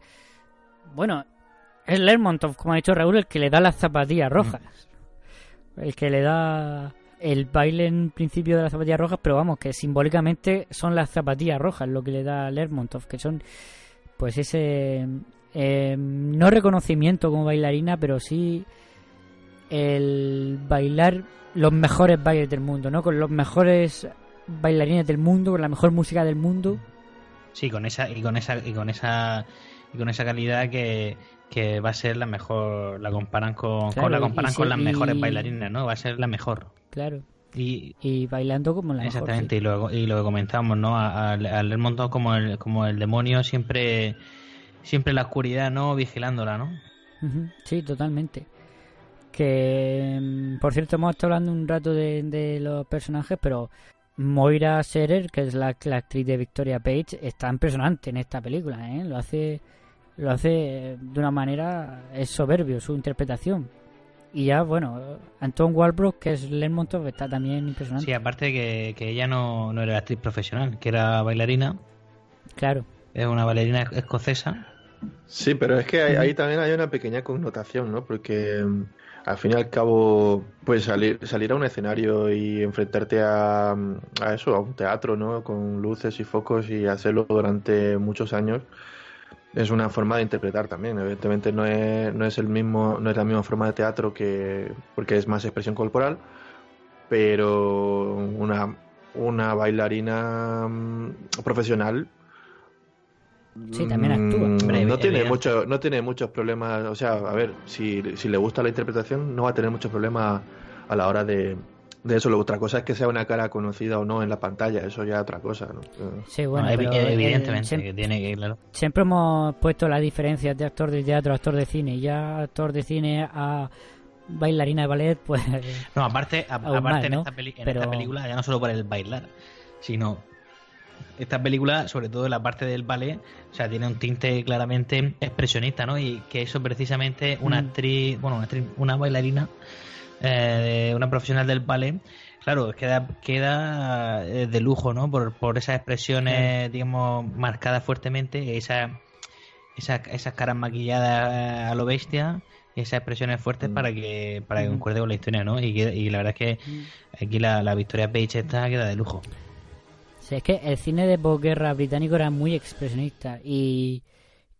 Speaker 3: bueno, es Lermontov, como ha dicho Raúl, el que le da las zapatillas rojas. El que le da el baile en principio de las zapatillas rojas, pero vamos, que simbólicamente son las zapatillas rojas lo que le da Lermontov, que son, pues ese, eh, no reconocimiento como bailarina, pero sí el bailar los mejores bailes del mundo, ¿no? Con los mejores bailarines del mundo, con la mejor música del mundo.
Speaker 5: Sí, con esa y con esa y con esa y con esa calidad que, que va a ser la mejor, la comparan con,
Speaker 3: Claro,
Speaker 5: con- la comparan con las mejores bailarinas, ¿no? Va a ser la mejor.
Speaker 3: Claro.
Speaker 5: Y,
Speaker 3: Y bailando como la mejor.
Speaker 5: Exactamente, y, lo, y lo que comentábamos, ¿no? A- Al al Lermontov como el, como el demonio siempre siempre en la oscuridad, ¿no? Vigilándola, ¿no?
Speaker 3: Sí, totalmente. Que, mm, por cierto, hemos estado hablando un rato de, de los personajes, pero Moira Serer, que es la, la actriz de Victoria Page, está impresionante en esta película, ¿eh? Lo hace, lo hace de una manera, es soberbio su interpretación. Y ya, bueno, Anton Walbrook, que es Lermontov, está también impresionante.
Speaker 5: Sí, aparte de que, que ella no, no era actriz profesional, que era bailarina,
Speaker 3: Claro.
Speaker 5: es una bailarina escocesa.
Speaker 4: Sí, pero es que ahí, ahí también hay una pequeña connotación, ¿no? Porque mm, al fin y al cabo, pues salir, salir a un escenario y enfrentarte a, a eso, a un teatro, ¿no? Con luces y focos y hacerlo durante muchos años, es una forma de interpretar también. Evidentemente no es, no es el mismo, no es la misma forma de teatro que, porque es más expresión corporal, pero una, una bailarina mm, profesional
Speaker 3: Sí, también actúa.
Speaker 4: Mm,
Speaker 5: Hombre,
Speaker 4: no, tiene mucho, no tiene muchos problemas. O sea, a ver, si, si le gusta la interpretación, no va a tener muchos problemas a la hora de, de eso. Lo otra cosa es que sea una cara conocida o no en la pantalla. Eso ya es otra cosa. ¿no? Eh,
Speaker 3: Sí, bueno,
Speaker 5: No,
Speaker 3: pero, eh,
Speaker 5: evidentemente,
Speaker 3: siem-
Speaker 5: que tiene que, claro.
Speaker 3: siempre hemos puesto las diferencias de actor de teatro a actor de cine. Y ya actor de cine a bailarina de ballet, pues [laughs]
Speaker 5: No, aparte, a- aparte en,
Speaker 3: ¿no?
Speaker 5: esta peli- en
Speaker 3: Pero-
Speaker 5: esta película, ya no solo por el bailar, sino esta película, sobre todo la parte del ballet, o sea, tiene un tinte claramente expresionista, ¿no? Y que eso precisamente una
Speaker 3: Mm.
Speaker 5: actriz, bueno, una, actriz- una bailarina, eh, de- una profesional del ballet, claro, queda, queda eh, de lujo, ¿no? Por, por esas expresiones, digamos, marcadas fuertemente, esa, esa, esas caras maquilladas a lo bestia y esas expresiones fuertes
Speaker 4: Mm.
Speaker 5: para que para que
Speaker 3: Mm.
Speaker 5: concuerde con la historia, ¿no? Y, que- y la verdad es que aquí la, la Victoria Page esta queda de lujo.
Speaker 3: Sí, es que el cine de posguerra británico era muy expresionista y,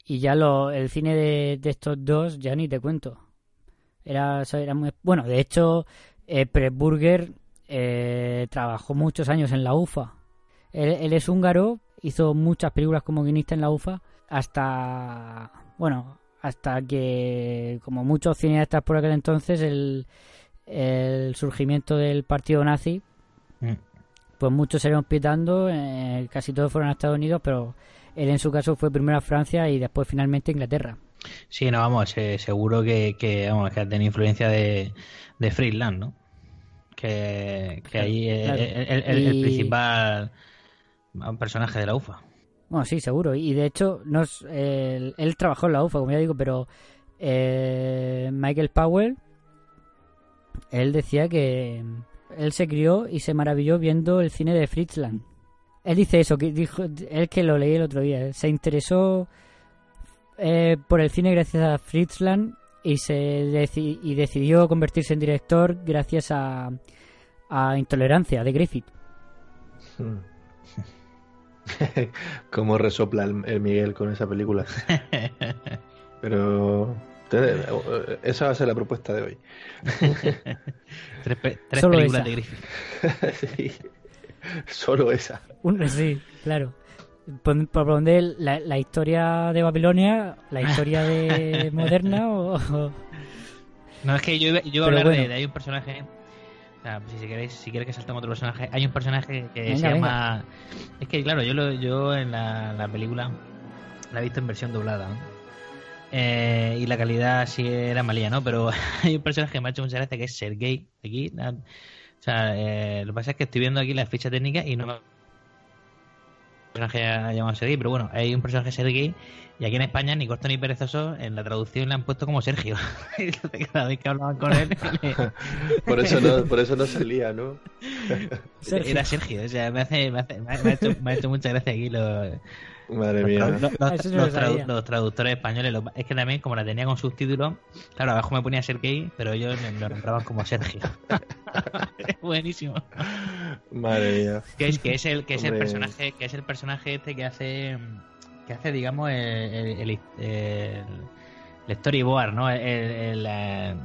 Speaker 3: y ya lo, el cine de, de estos dos ya ni te cuento. Era, muy, bueno, de hecho, eh, eh, trabajó muchos años en la UFA. Él, él es húngaro, hizo muchas películas como guionista en la UFA hasta, bueno, hasta que, como muchos cineastas por aquel entonces, el, el surgimiento del partido nazi
Speaker 5: Mm.
Speaker 3: pues muchos salieron pitando, eh, casi todos fueron a Estados Unidos, pero él en su caso fue primero a Francia y después finalmente a Inglaterra.
Speaker 5: Sí, no, vamos, eh, seguro que, que, vamos, que ha tenido influencia de, de Friedland, ¿no? Que, ahí eh,
Speaker 3: claro.
Speaker 5: el, el- el- el
Speaker 3: Y-
Speaker 5: principal personaje de la UFA.
Speaker 3: Bueno, sí, seguro. Y de hecho, no es- él, él trabajó en la UFA, como ya digo, pero eh, Michael Powell, él decía que él se crió y se maravilló viendo el cine de Fritzland. Él dice eso, que dijo, él que lo leí el otro día, se interesó eh, por el cine gracias a Fritzland y se deci- y decidió convertirse en director gracias a, a Intolerancia de Griffith.
Speaker 4: Mm. [laughs] Cómo resopla el, el Miguel con esa película. [laughs] Pero te- esa va a ser la propuesta de hoy. [laughs]
Speaker 5: Tres, pe- tres
Speaker 3: Solo
Speaker 5: películas
Speaker 3: esa.
Speaker 5: de Griffith.
Speaker 4: Sí. Solo esa.
Speaker 3: Un- sí, claro. Pon- Por poner la, la historia de Babilonia, la historia de [laughs] moderna o, o-
Speaker 5: No, es que yo, iba- yo iba a hablar de,
Speaker 3: bueno.
Speaker 5: de- hay un personaje. O sea, si queréis, si quieres que saltemos otro personaje, hay un personaje que
Speaker 3: Venga,
Speaker 5: se
Speaker 3: venga.
Speaker 5: llama. Es que claro, yo lo, yo en la, la película la he visto en versión doblada. ¿no? Eh, y la calidad sí era malía, ¿no? Pero [laughs] hay un personaje que me ha hecho mucha gracia que es Sergei. Aquí, o sea, eh, lo que pasa es que estoy viendo aquí la ficha técnica y no me. Personaje llamado Sergei, pero bueno, hay un personaje Sergei y aquí en España ni corto ni perezoso en la traducción le han puesto como Sergio. [laughs] Cada vez que hablaban con él [laughs] le-
Speaker 4: Por eso no, por eso no salía, ¿no?
Speaker 3: Sergio.
Speaker 5: era Sergio. O sea, me, hace, me, hace- me ha, me ha hecho, me ha hecho mucha gracia aquí los,
Speaker 4: Madre
Speaker 5: los,
Speaker 4: mía.
Speaker 5: los- los- los tradu- los traductores españoles. Es que también, como la tenía con subtítulos, claro, abajo me ponía Sergei, pero ellos me lo nombraban como Sergio. [laughs] Buenísimo.
Speaker 4: Madre mía.
Speaker 5: que es que es el que es el personaje que es el personaje este que hace que hace digamos el, el, el- el- el storyboard no el, el, eh,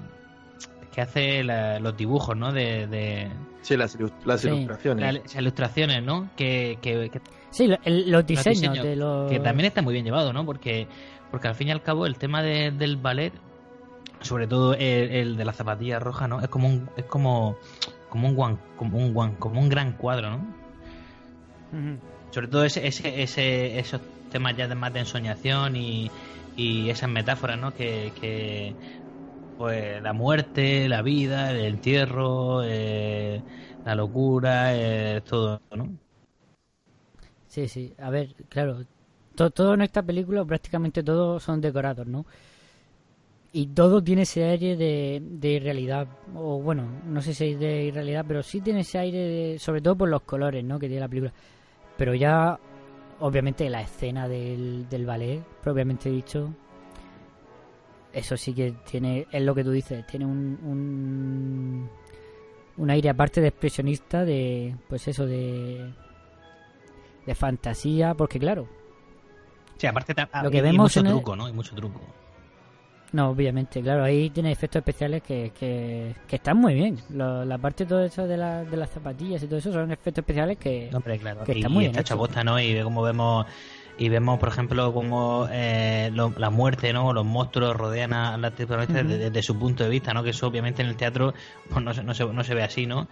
Speaker 5: que hace la- los dibujos, ¿no? De, de
Speaker 4: Sí, las, ilus- las
Speaker 3: Sí.
Speaker 4: ilustraciones.
Speaker 5: la- ilustraciones, ¿no? Que, que, que-
Speaker 3: Sí, lo- el- los
Speaker 5: los
Speaker 3: diseños,
Speaker 5: diseños,
Speaker 3: de los...
Speaker 5: que también está muy bien llevado, ¿no? Porque, porque al fin y al cabo el tema de- del ballet, sobre todo el, el de la zapatilla roja, ¿no? Es como un, es como, como un guan, como un guan, como un gran cuadro, ¿no? Sobre todo ese, ese, ese, esos temas ya de más de ensoñación y, y esas metáforas, ¿no? Que, que pues la muerte, la vida, el entierro, eh, la locura, eh, todo, ¿no?
Speaker 3: Sí, sí. A ver, claro. to- todo en esta película, prácticamente todos son decorados, ¿no? Y todo tiene ese aire de, de irrealidad. O bueno, no sé si es de irrealidad, pero sí tiene ese aire, de, sobre todo por los colores, ¿no? Que tiene la película. Pero ya, obviamente, la escena del, del ballet, propiamente dicho, eso sí que tiene, es lo que tú dices, tiene un, un, un aire aparte de expresionista, de, pues eso, de, de fantasía, porque claro,
Speaker 5: Sí, aparte
Speaker 3: Lo que
Speaker 5: y- y
Speaker 3: vemos
Speaker 5: mucho
Speaker 3: en el-
Speaker 5: truco, ¿no? Y mucho truco.
Speaker 3: No, obviamente, claro, ahí tiene efectos especiales que, que, que están muy bien. Lo- la parte todo eso de, la- de las zapatillas y todo eso son efectos especiales que...
Speaker 5: Hombre, claro.
Speaker 3: que
Speaker 5: y,
Speaker 3: está muy
Speaker 5: y
Speaker 3: bien
Speaker 5: está
Speaker 3: hecho.
Speaker 5: ¿no? Y ve cómo vemos y vemos, por ejemplo, cómo eh, lo- la muerte, ¿no? Los monstruos rodean a la protagonista
Speaker 3: Ujú.
Speaker 5: desde, desde su punto de vista, ¿no? Que eso obviamente en el teatro pues no, se, no, se, no se ve así, ¿no?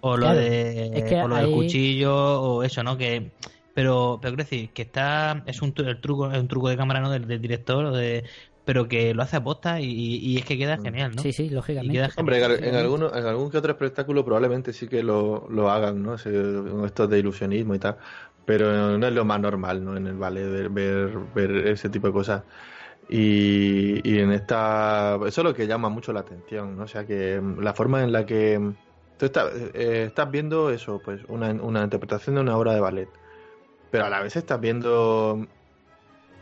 Speaker 5: O lo,
Speaker 3: Claro,
Speaker 5: de,
Speaker 3: es que
Speaker 5: o lo
Speaker 3: ahí-
Speaker 5: del cuchillo o eso, ¿no? Que pero pero quiero decir que está es un el truco es un truco de cámara, ¿no? Del, del director de pero que lo hace aposta y, y es que queda genial, ¿no?
Speaker 3: Sí, sí, lógicamente.
Speaker 5: queda
Speaker 4: Hombre, en,
Speaker 5: genial.
Speaker 4: en alguno, en algún que otro espectáculo probablemente sí que lo, lo hagan, ¿no? Estos de ilusionismo y tal. Pero no es lo más normal, ¿no? En el ballet ver, ver, ver ese tipo de cosas. Y, y en esta... Eso es lo que llama mucho la atención, ¿no? O sea, que mm, la forma en la que... mm, Tú estás, eh, estás viendo eso, pues una, una interpretación de una obra de ballet. Pero a la vez estás viendo...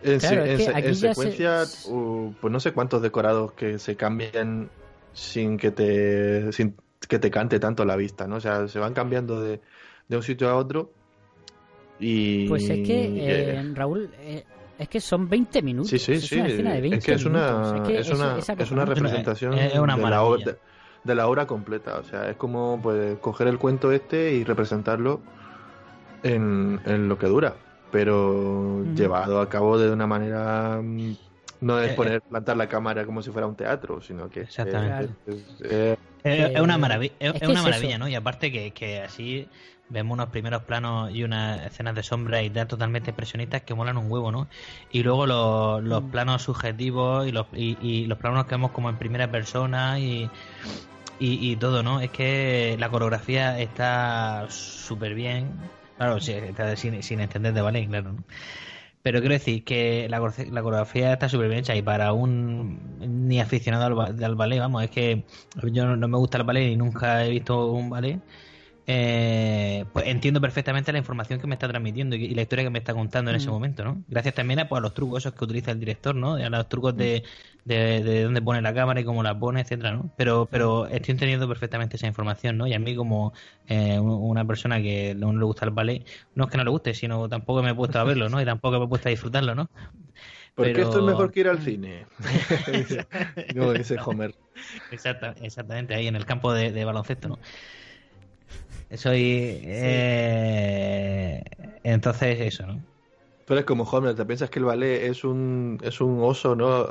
Speaker 4: En,
Speaker 3: Claro,
Speaker 4: se-
Speaker 3: es
Speaker 4: en
Speaker 3: que
Speaker 4: se-
Speaker 3: aquí
Speaker 4: en
Speaker 3: ya se-
Speaker 4: secuencia, uh, pues no sé cuántos decorados que se cambian sin que te sin que te cante tanto la vista, ¿no? O sea, se van cambiando de, de un sitio a otro y
Speaker 3: Pues es que,
Speaker 4: eh,
Speaker 3: eh, Raúl, eh, es que son 20 minutos.
Speaker 4: sí, sí,
Speaker 3: es
Speaker 4: sí,
Speaker 3: una escena de 20
Speaker 4: es que es una
Speaker 3: minutos. Es que
Speaker 4: es una
Speaker 3: es
Speaker 4: es una representación
Speaker 5: Es una
Speaker 4: de la obra de la obra completa, o sea, es como pues coger el cuento este y representarlo en, en lo que dura, pero llevado a cabo de una manera mm, no es
Speaker 5: Eh,
Speaker 4: poner plantar la cámara como si fuera un teatro, sino que es-
Speaker 5: Exactamente.
Speaker 4: es- es- es-
Speaker 5: Es, es una
Speaker 3: Eh,
Speaker 5: maravilla, es, una maravilla,
Speaker 3: eso.
Speaker 5: ¿no? Y aparte que, que así vemos unos primeros planos y unas escenas de sombra y tal totalmente expresionistas que molan un huevo, ¿no? Y luego los, los
Speaker 3: Mm.
Speaker 5: planos subjetivos y los, y, y los planos que vemos como en primera persona y, y, y todo, ¿no? Es que la coreografía está súper bien. Claro, sí, está sin, entender de ballet, claro. Pero quiero decir que la, coreo- la coreografía está súper bien hecha y para un ni aficionado al, al ballet, vamos, es que yo no, no me gusta el ballet y nunca he visto un ballet, eh, pues entiendo perfectamente la información que me está transmitiendo y, y la historia que me está contando en ese
Speaker 3: Mm.
Speaker 5: momento, ¿no? Gracias también a, pues, a los trucos esos que utiliza el director, ¿no? A los trucos de, de, de dónde pone la cámara y cómo la pone, etcétera, ¿no? Pero, pero estoy entendiendo perfectamente esa información, ¿no? Y a mí como eh, un- una persona que no le gusta el ballet, no es que no le guste, sino tampoco me he puesto a verlo, ¿no? Y tampoco me he puesto a disfrutarlo, ¿no?
Speaker 4: Porque
Speaker 5: Pero-
Speaker 4: esto es mejor que ir al cine. [laughs] [laughs] Como dice Homer.
Speaker 5: Exacta- exactamente, ahí en el campo de, de baloncesto, ¿no? Soy. eh, entonces, eso, ¿no?
Speaker 4: Tú eres como Homer, te piensas que el ballet es un, es un oso, ¿no?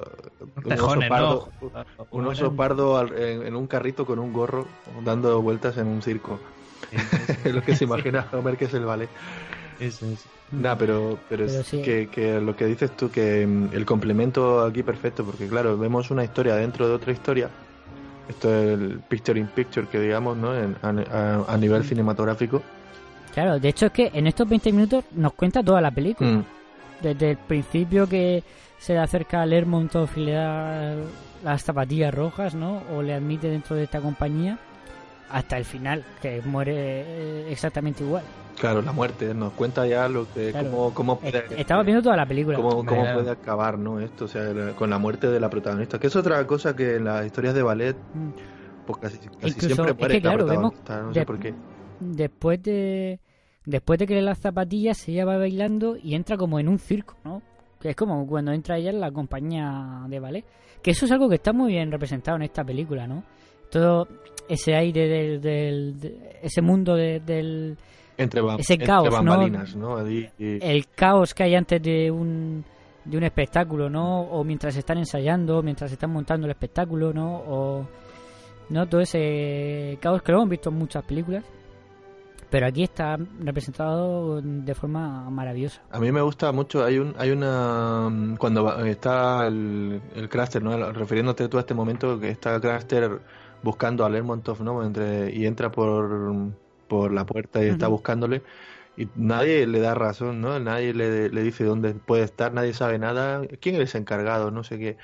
Speaker 4: Un oso pardo,
Speaker 5: ¿no?
Speaker 4: un oso pardo al- en, en un carrito con un gorro dando vueltas en un circo. [laughs] es lo que se imagina Homer que es el ballet. Nah, pero, pero, es
Speaker 3: sí.
Speaker 4: que, que lo que dices tú, que mm, el complemento aquí perfecto, porque claro, vemos una historia dentro de otra historia. Esto es el picture in picture que digamos, ¿no? En- a, nivel cinematográfico.
Speaker 3: Claro, de hecho es que en estos 20 minutos nos cuenta toda la película.
Speaker 4: Mm.
Speaker 3: Desde el principio que se le acerca a Lermontov y le da las zapatillas rojas, ¿no? O le admite dentro de esta compañía, hasta el final, que muere eh, exactamente igual.
Speaker 4: Claro, la muerte nos cuenta ya lo que
Speaker 3: Claro.
Speaker 4: cómo, cómo
Speaker 3: Eh,
Speaker 4: puede,
Speaker 3: Estaba viendo toda la película.
Speaker 4: cómo, cómo
Speaker 5: Claro.
Speaker 4: puede acabar, ¿no? Esto, o sea, con la muerte de la protagonista, que es otra cosa que en las historias de ballet,
Speaker 3: Mm.
Speaker 4: pues casi, casi
Speaker 3: Incluso,
Speaker 4: siempre
Speaker 3: es
Speaker 4: muere
Speaker 3: que, claro,
Speaker 4: la
Speaker 3: vemos
Speaker 4: protagonista, no
Speaker 3: de-
Speaker 4: sé por qué.
Speaker 3: Después de después de que le las zapatillas, ella va bailando y entra como en un circo, ¿no? Que es como cuando entra ella en la compañía de ballet. Que eso es algo que está muy bien representado en esta película, ¿no? Todo ese aire del, del- de- ese mundo de- del
Speaker 4: Entre,
Speaker 3: ese
Speaker 4: entre
Speaker 3: caos, ¿no?
Speaker 4: bambalinas, ¿no? Ahí- y-
Speaker 3: el caos que hay antes de un de un espectáculo, ¿no? O mientras están ensayando, mientras están montando el espectáculo, ¿no? O no todo ese caos que lo hemos visto en muchas películas, pero aquí está representado de forma maravillosa.
Speaker 4: A mí me gusta mucho, hay un, hay una mm, cuando está el, el Craster, ¿no? Refiriéndote tú a este momento que está Craster buscando a Lermontov, ¿no? Entre, y entra por, por la puerta y está buscándole y nadie le da razón, ¿no? Nadie le, le dice dónde puede estar, nadie sabe nada. ¿Quién es el encargado? No sé qué.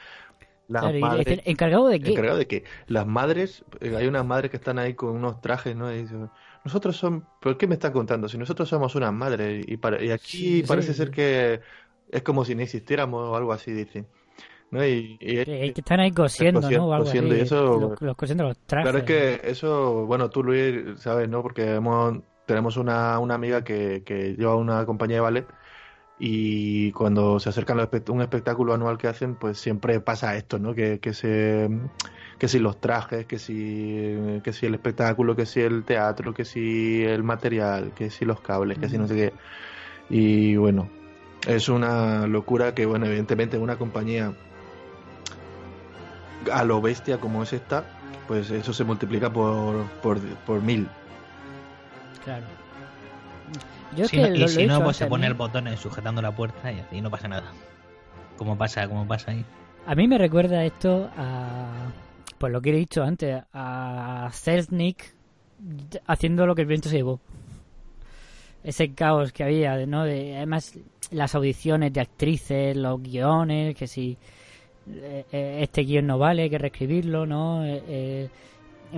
Speaker 4: Las
Speaker 3: Claro,
Speaker 4: madres-
Speaker 3: dicen, ¿encargado de qué?
Speaker 4: encargado de que las madres, eh, hay unas madres que están ahí con unos trajes, ¿no? Y dicen, nosotros son, ¿por qué me están contando? Si nosotros somos unas madres y, para, y aquí
Speaker 3: Sí,
Speaker 4: parece
Speaker 3: sí.
Speaker 4: ser que es como si no existiéramos o algo así, dicen. ¿No? Y, y-
Speaker 3: Que que están ahí cosiendo,
Speaker 4: Cosiendo-
Speaker 3: ¿no? Algo
Speaker 4: cosiendo,
Speaker 3: así.
Speaker 4: y eso-
Speaker 3: los, los cosiendo los trajes.
Speaker 4: Claro, es que eso, bueno, tú Luis, sabes, ¿no? Porque hemos, tenemos una, una amiga que, que lleva una compañía de ballet y cuando se acercan a un espectáculo anual que hacen, pues siempre pasa esto, ¿no? Que, que se, que si los trajes, que si, que si el espectáculo, que si el teatro, que si el material, que si los cables, que si no sé qué. Y bueno, es una locura que, bueno, evidentemente una compañía a lo bestia como es esta, pues eso se multiplica por, por, por mil.
Speaker 3: Claro. Yo es
Speaker 5: Si
Speaker 3: que
Speaker 5: no-
Speaker 3: lo-
Speaker 5: y si no, pues se pone
Speaker 3: ¿no?
Speaker 5: el botón en sujetando la puerta y así no pasa nada. Como pasa, como pasa ahí.
Speaker 3: A mí me recuerda esto a. Pues lo que he dicho antes, a Selznick haciendo lo que el viento se llevó. Ese caos que había, ¿no? De, además, las audiciones de actrices, los guiones, que si eh, eh, este guion no vale, hay que reescribirlo, ¿no? Eh, eh,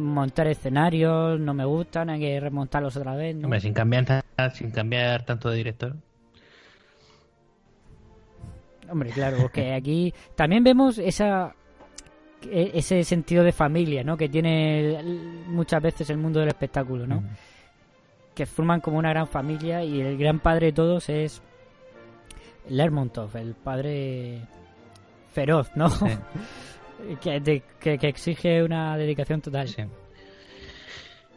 Speaker 3: montar escenarios, no me gustan, hay que remontarlos otra vez, ¿no?
Speaker 5: Hombre, sin cambiar, sin cambiar tanto de director.
Speaker 3: Hombre, claro, porque [laughs] aquí también vemos esa e- ese sentido de familia, ¿no? Que tiene muchas veces el mundo del espectáculo, ¿no? Que forman como una gran familia y el gran padre de todos es Lermontov, el padre feroz, ¿no?
Speaker 5: Sí. [laughs]
Speaker 3: que, de- que, que exige una dedicación total.
Speaker 5: Sí.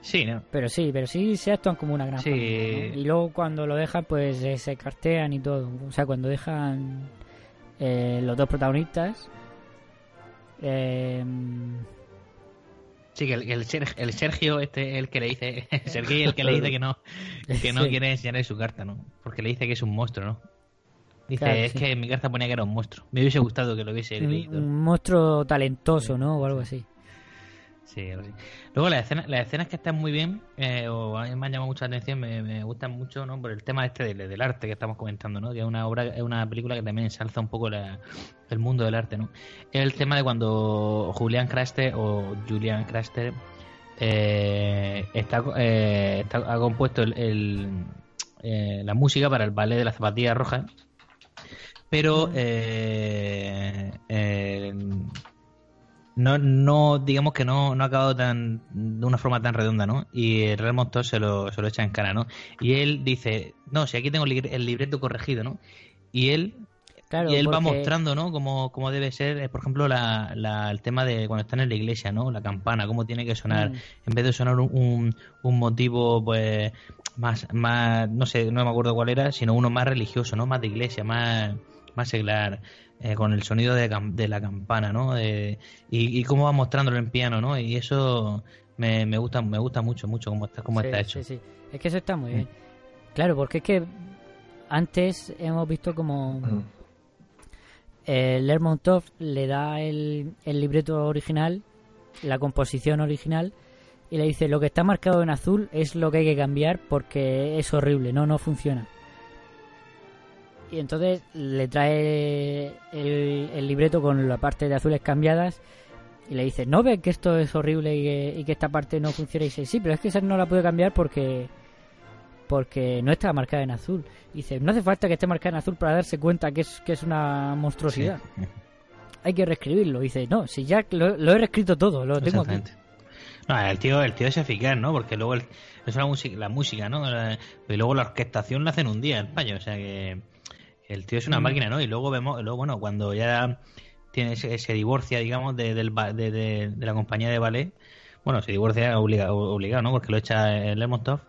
Speaker 5: Sí, ¿no?
Speaker 3: Pero sí, pero sí se actúan como una gran
Speaker 5: Sí.
Speaker 3: familia. ¿no? Y luego cuando lo dejan, pues eh, se cartean y todo. O sea, cuando dejan eh, los dos protagonistas. Eh,
Speaker 5: Sí, que el, el, el Sergio, este, el que le dice, [laughs] Sergio, el que le dice que no, [laughs] que no
Speaker 3: Sí.
Speaker 5: quiere enseñarle su carta, ¿no? Porque le dice que es un monstruo, ¿no? Dice,
Speaker 3: Claro,
Speaker 5: es
Speaker 3: sí.
Speaker 5: que en mi carta ponía que era un monstruo. Me hubiese gustado que lo hubiese
Speaker 3: un,
Speaker 5: leído.
Speaker 3: un monstruo talentoso, ¿no? O algo así.
Speaker 5: Sí, algo así. Luego las escenas, las escenas que están muy bien, eh, o a mí me han llamado la atención, me, me gustan mucho, ¿no? Por el tema este del, del arte que estamos comentando, ¿no? Que es una obra, es una película que también ensalza un poco la- el mundo del arte, ¿no? El tema de cuando Julian Craster o Julian Craster eh, está, eh, está- ha compuesto el, el, eh, la música para el ballet de la zapatilla roja, pero eh, eh, no, no digamos que no, no ha acabado tan de una forma tan redonda, ¿no? Y el Real Montor se lo, se lo echa en cara, ¿no? Y él dice, no, si aquí tengo el libreto corregido, ¿no? Y él
Speaker 3: Claro,
Speaker 5: y él va mostrando, ¿no? Cómo, cómo debe ser, eh, por ejemplo, la, la- el tema de cuando están en la iglesia, ¿no? La campana, cómo tiene que sonar.
Speaker 3: Mm.
Speaker 5: En vez de sonar un, un, un motivo, pues, más, más, no sé, no me acuerdo cuál era, sino uno más religioso, ¿no? Más de iglesia, más, más seglar, eh, con el sonido de, la campana, ¿no? De- y, y cómo va mostrándolo en piano, ¿no? Y eso me, me gusta, me gusta mucho, mucho cómo está, cómo
Speaker 3: Sí,
Speaker 5: está hecho.
Speaker 3: sí, sí. Es que eso está muy
Speaker 5: Mm.
Speaker 3: bien. Claro, porque es que antes hemos visto como
Speaker 4: Mm.
Speaker 3: Eh, Lermontov le da el, libreto original, la composición original, y le dice lo que está marcado en azul es lo que hay que cambiar porque es horrible, no, no funciona. Y entonces le trae el, libreto con la parte de azules cambiadas y le dice, ¿no ves que esto es horrible y que, y que esta parte no funciona? Y dice, sí, pero es que esa no la puede cambiar porque porque no está marcada en azul. Y dice, no hace falta que esté marcada en azul para darse cuenta que es, que es una monstruosidad.
Speaker 5: Sí. [laughs]
Speaker 3: Hay que reescribirlo. Y dice, no, si ya lo, lo he reescrito todo, lo tengo aquí.
Speaker 5: No, el tío, el tío es eficaz, ¿no? Porque luego el- es la música, la música, ¿no? Y luego la orquestación la hacen un día, el payo. O sea que el tío es una
Speaker 3: Mm.
Speaker 5: máquina, ¿no? Y luego vemos, luego bueno, cuando ya tiene se, se divorcia, digamos, de, del de- de la compañía de ballet, bueno, se divorcia obligado, obligado ¿no? Porque lo echa el Lermontov.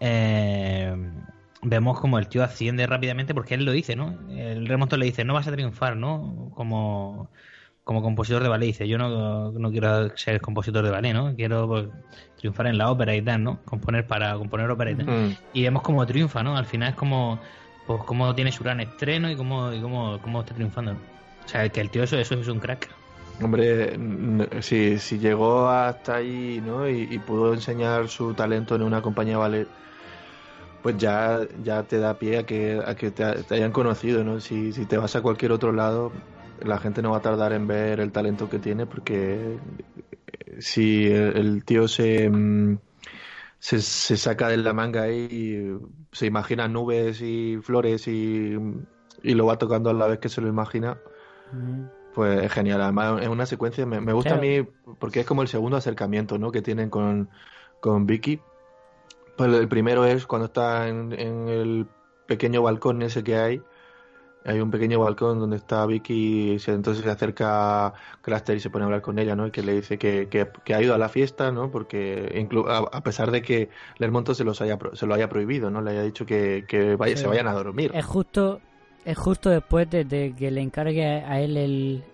Speaker 5: Eh, vemos como el tío asciende rápidamente porque él lo dice, ¿no? El Lermontov le dice, no vas a triunfar, ¿no? Como, como compositor de ballet. Dice, yo no, no quiero ser compositor de ballet, ¿no? Quiero pues, triunfar en la ópera y tal, ¿no? Componer para componer ópera y tal.
Speaker 4: Mm.
Speaker 5: Y vemos cómo triunfa, ¿no? Al final es como, pues cómo tiene su gran estreno y cómo, y cómo, cómo está triunfando. O sea, que el tío eso, eso es un crack.
Speaker 4: Hombre, si, si llegó hasta ahí, ¿no? Y, y pudo enseñar su talento en una compañía de ballet, pues ya, ya te da pie a que, a que te, te hayan conocido, ¿no? Si, si te vas a cualquier otro lado, la gente no va a tardar en ver el talento que tiene, porque eh, si el, el tío se, mm, se, se saca de la manga y se imagina nubes y flores y, y lo va tocando a la vez que se lo imagina.
Speaker 3: Mm.
Speaker 4: Pues es genial, además es una secuencia, me, me gusta
Speaker 3: Claro.
Speaker 4: a mí porque es como el segundo acercamiento, ¿no? que tienen con, con Vicky. Pues el primero es cuando está en, en el pequeño balcón ese que hay. Hay un pequeño balcón donde está Vicky y se, entonces se acerca Craster y se pone a hablar con ella, ¿no? Y que le dice que, que, que ha ido a la fiesta, ¿no? Porque inclu- a, a pesar de que Lermonto se, los haya, se lo haya prohibido, ¿no? Le haya dicho que, que vaya-
Speaker 3: Sí.
Speaker 4: se vayan a dormir.
Speaker 3: Es justo, es justo después de, de que le encargue a él el,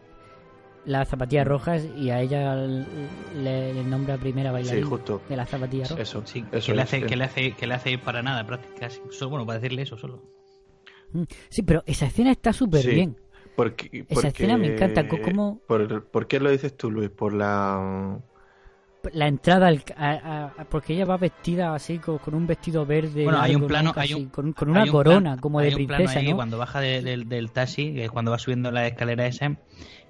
Speaker 3: las zapatillas rojas y a ella le, le nombra primera
Speaker 4: Sí,
Speaker 3: bailarina
Speaker 4: justo.
Speaker 3: de las zapatillas rojas.
Speaker 4: Eso,
Speaker 5: Sí,
Speaker 4: eso
Speaker 5: que, le hace,
Speaker 4: eh.
Speaker 5: que, le hace, que le hace ir para nada, prácticamente. Solo, bueno, para decirle eso solo.
Speaker 3: Mm. Sí, pero esa escena está súper
Speaker 4: Sí.
Speaker 3: bien.
Speaker 4: Porque,
Speaker 3: Esa
Speaker 4: porque-
Speaker 3: escena me encanta, cómo-
Speaker 4: Por, ¿Por qué lo dices tú, Luis? Por la...
Speaker 3: La entrada al, a- a- porque ella va vestida así con, con un vestido verde.
Speaker 5: Bueno, hay un plano,
Speaker 3: ¿no?
Speaker 5: hay un,
Speaker 3: con, con una
Speaker 5: hay un
Speaker 3: corona
Speaker 5: plan-
Speaker 3: como
Speaker 5: hay
Speaker 3: de
Speaker 5: un plano
Speaker 3: princesa, ¿no?
Speaker 5: cuando baja de- del- del taxi, cuando va subiendo la escalera esa,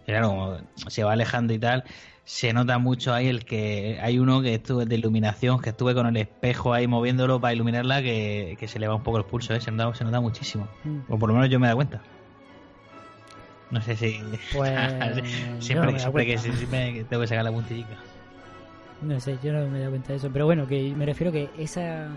Speaker 5: claro, como se va alejando y tal, se nota mucho ahí el que hay uno que estuve de iluminación, que estuve con el espejo ahí moviéndolo para iluminarla, que, que se le va un poco el pulso, ¿eh? se, nota, se nota muchísimo.
Speaker 3: Mm.
Speaker 5: O por lo menos yo me he dado cuenta. No sé si...
Speaker 3: Pues, [laughs]
Speaker 5: siempre,
Speaker 3: no
Speaker 5: siempre que siempre que tengo que sacar la puntillica.
Speaker 3: No sé, yo no me he dado cuenta de eso. Pero bueno, que me refiero que esa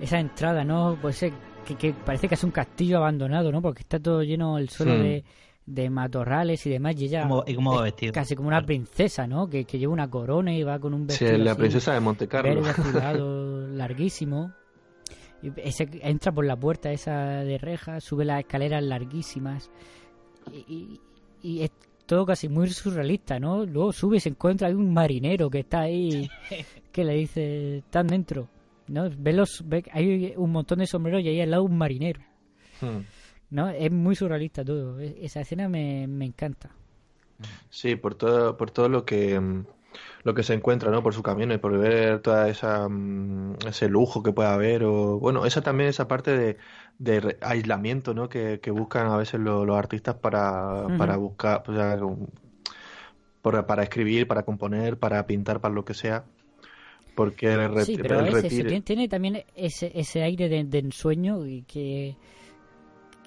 Speaker 3: esa entrada, ¿no? Pues eh, que, que parece que es un castillo abandonado, ¿no? Porque está todo lleno el suelo
Speaker 4: Hmm.
Speaker 3: de, de matorrales y demás. Y ella
Speaker 5: ¿Cómo- y cómo va
Speaker 3: es
Speaker 5: vestido?
Speaker 3: casi como una princesa, ¿no? Que, que lleva una corona y va con un
Speaker 4: Sí,
Speaker 3: vestido
Speaker 4: la
Speaker 3: así,
Speaker 4: princesa de Monte Carlo.
Speaker 3: verde [laughs] larguísimo. Y ese- entra por la puerta esa de rejas, sube las escaleras larguísimas. Y, y- y es todo casi muy surrealista, ¿no? Luego sube y se encuentra hay un marinero que está ahí, [laughs] que le dice, están dentro. ¿no? Ve los, ve- hay un montón de sombreros y ahí al lado un marinero.
Speaker 4: Hmm.
Speaker 3: ¿No? Es muy surrealista todo. E- Esa escena me, me encanta.
Speaker 4: Sí, por todo, por todo lo que mm, lo que se encuentra, ¿no? Por su camino y por ver toda esa mm, ese lujo que puede haber o bueno, esa también esa parte de, de aislamiento, ¿no? Que, que buscan a veces lo- los artistas para, para buscar, o sea, por- para escribir, para componer, para pintar, para lo que sea. Porque el,
Speaker 3: Sí, pero
Speaker 4: el
Speaker 3: es eso,
Speaker 4: retiro-
Speaker 3: tiene, tiene también ese, ese aire de, de ensueño y que,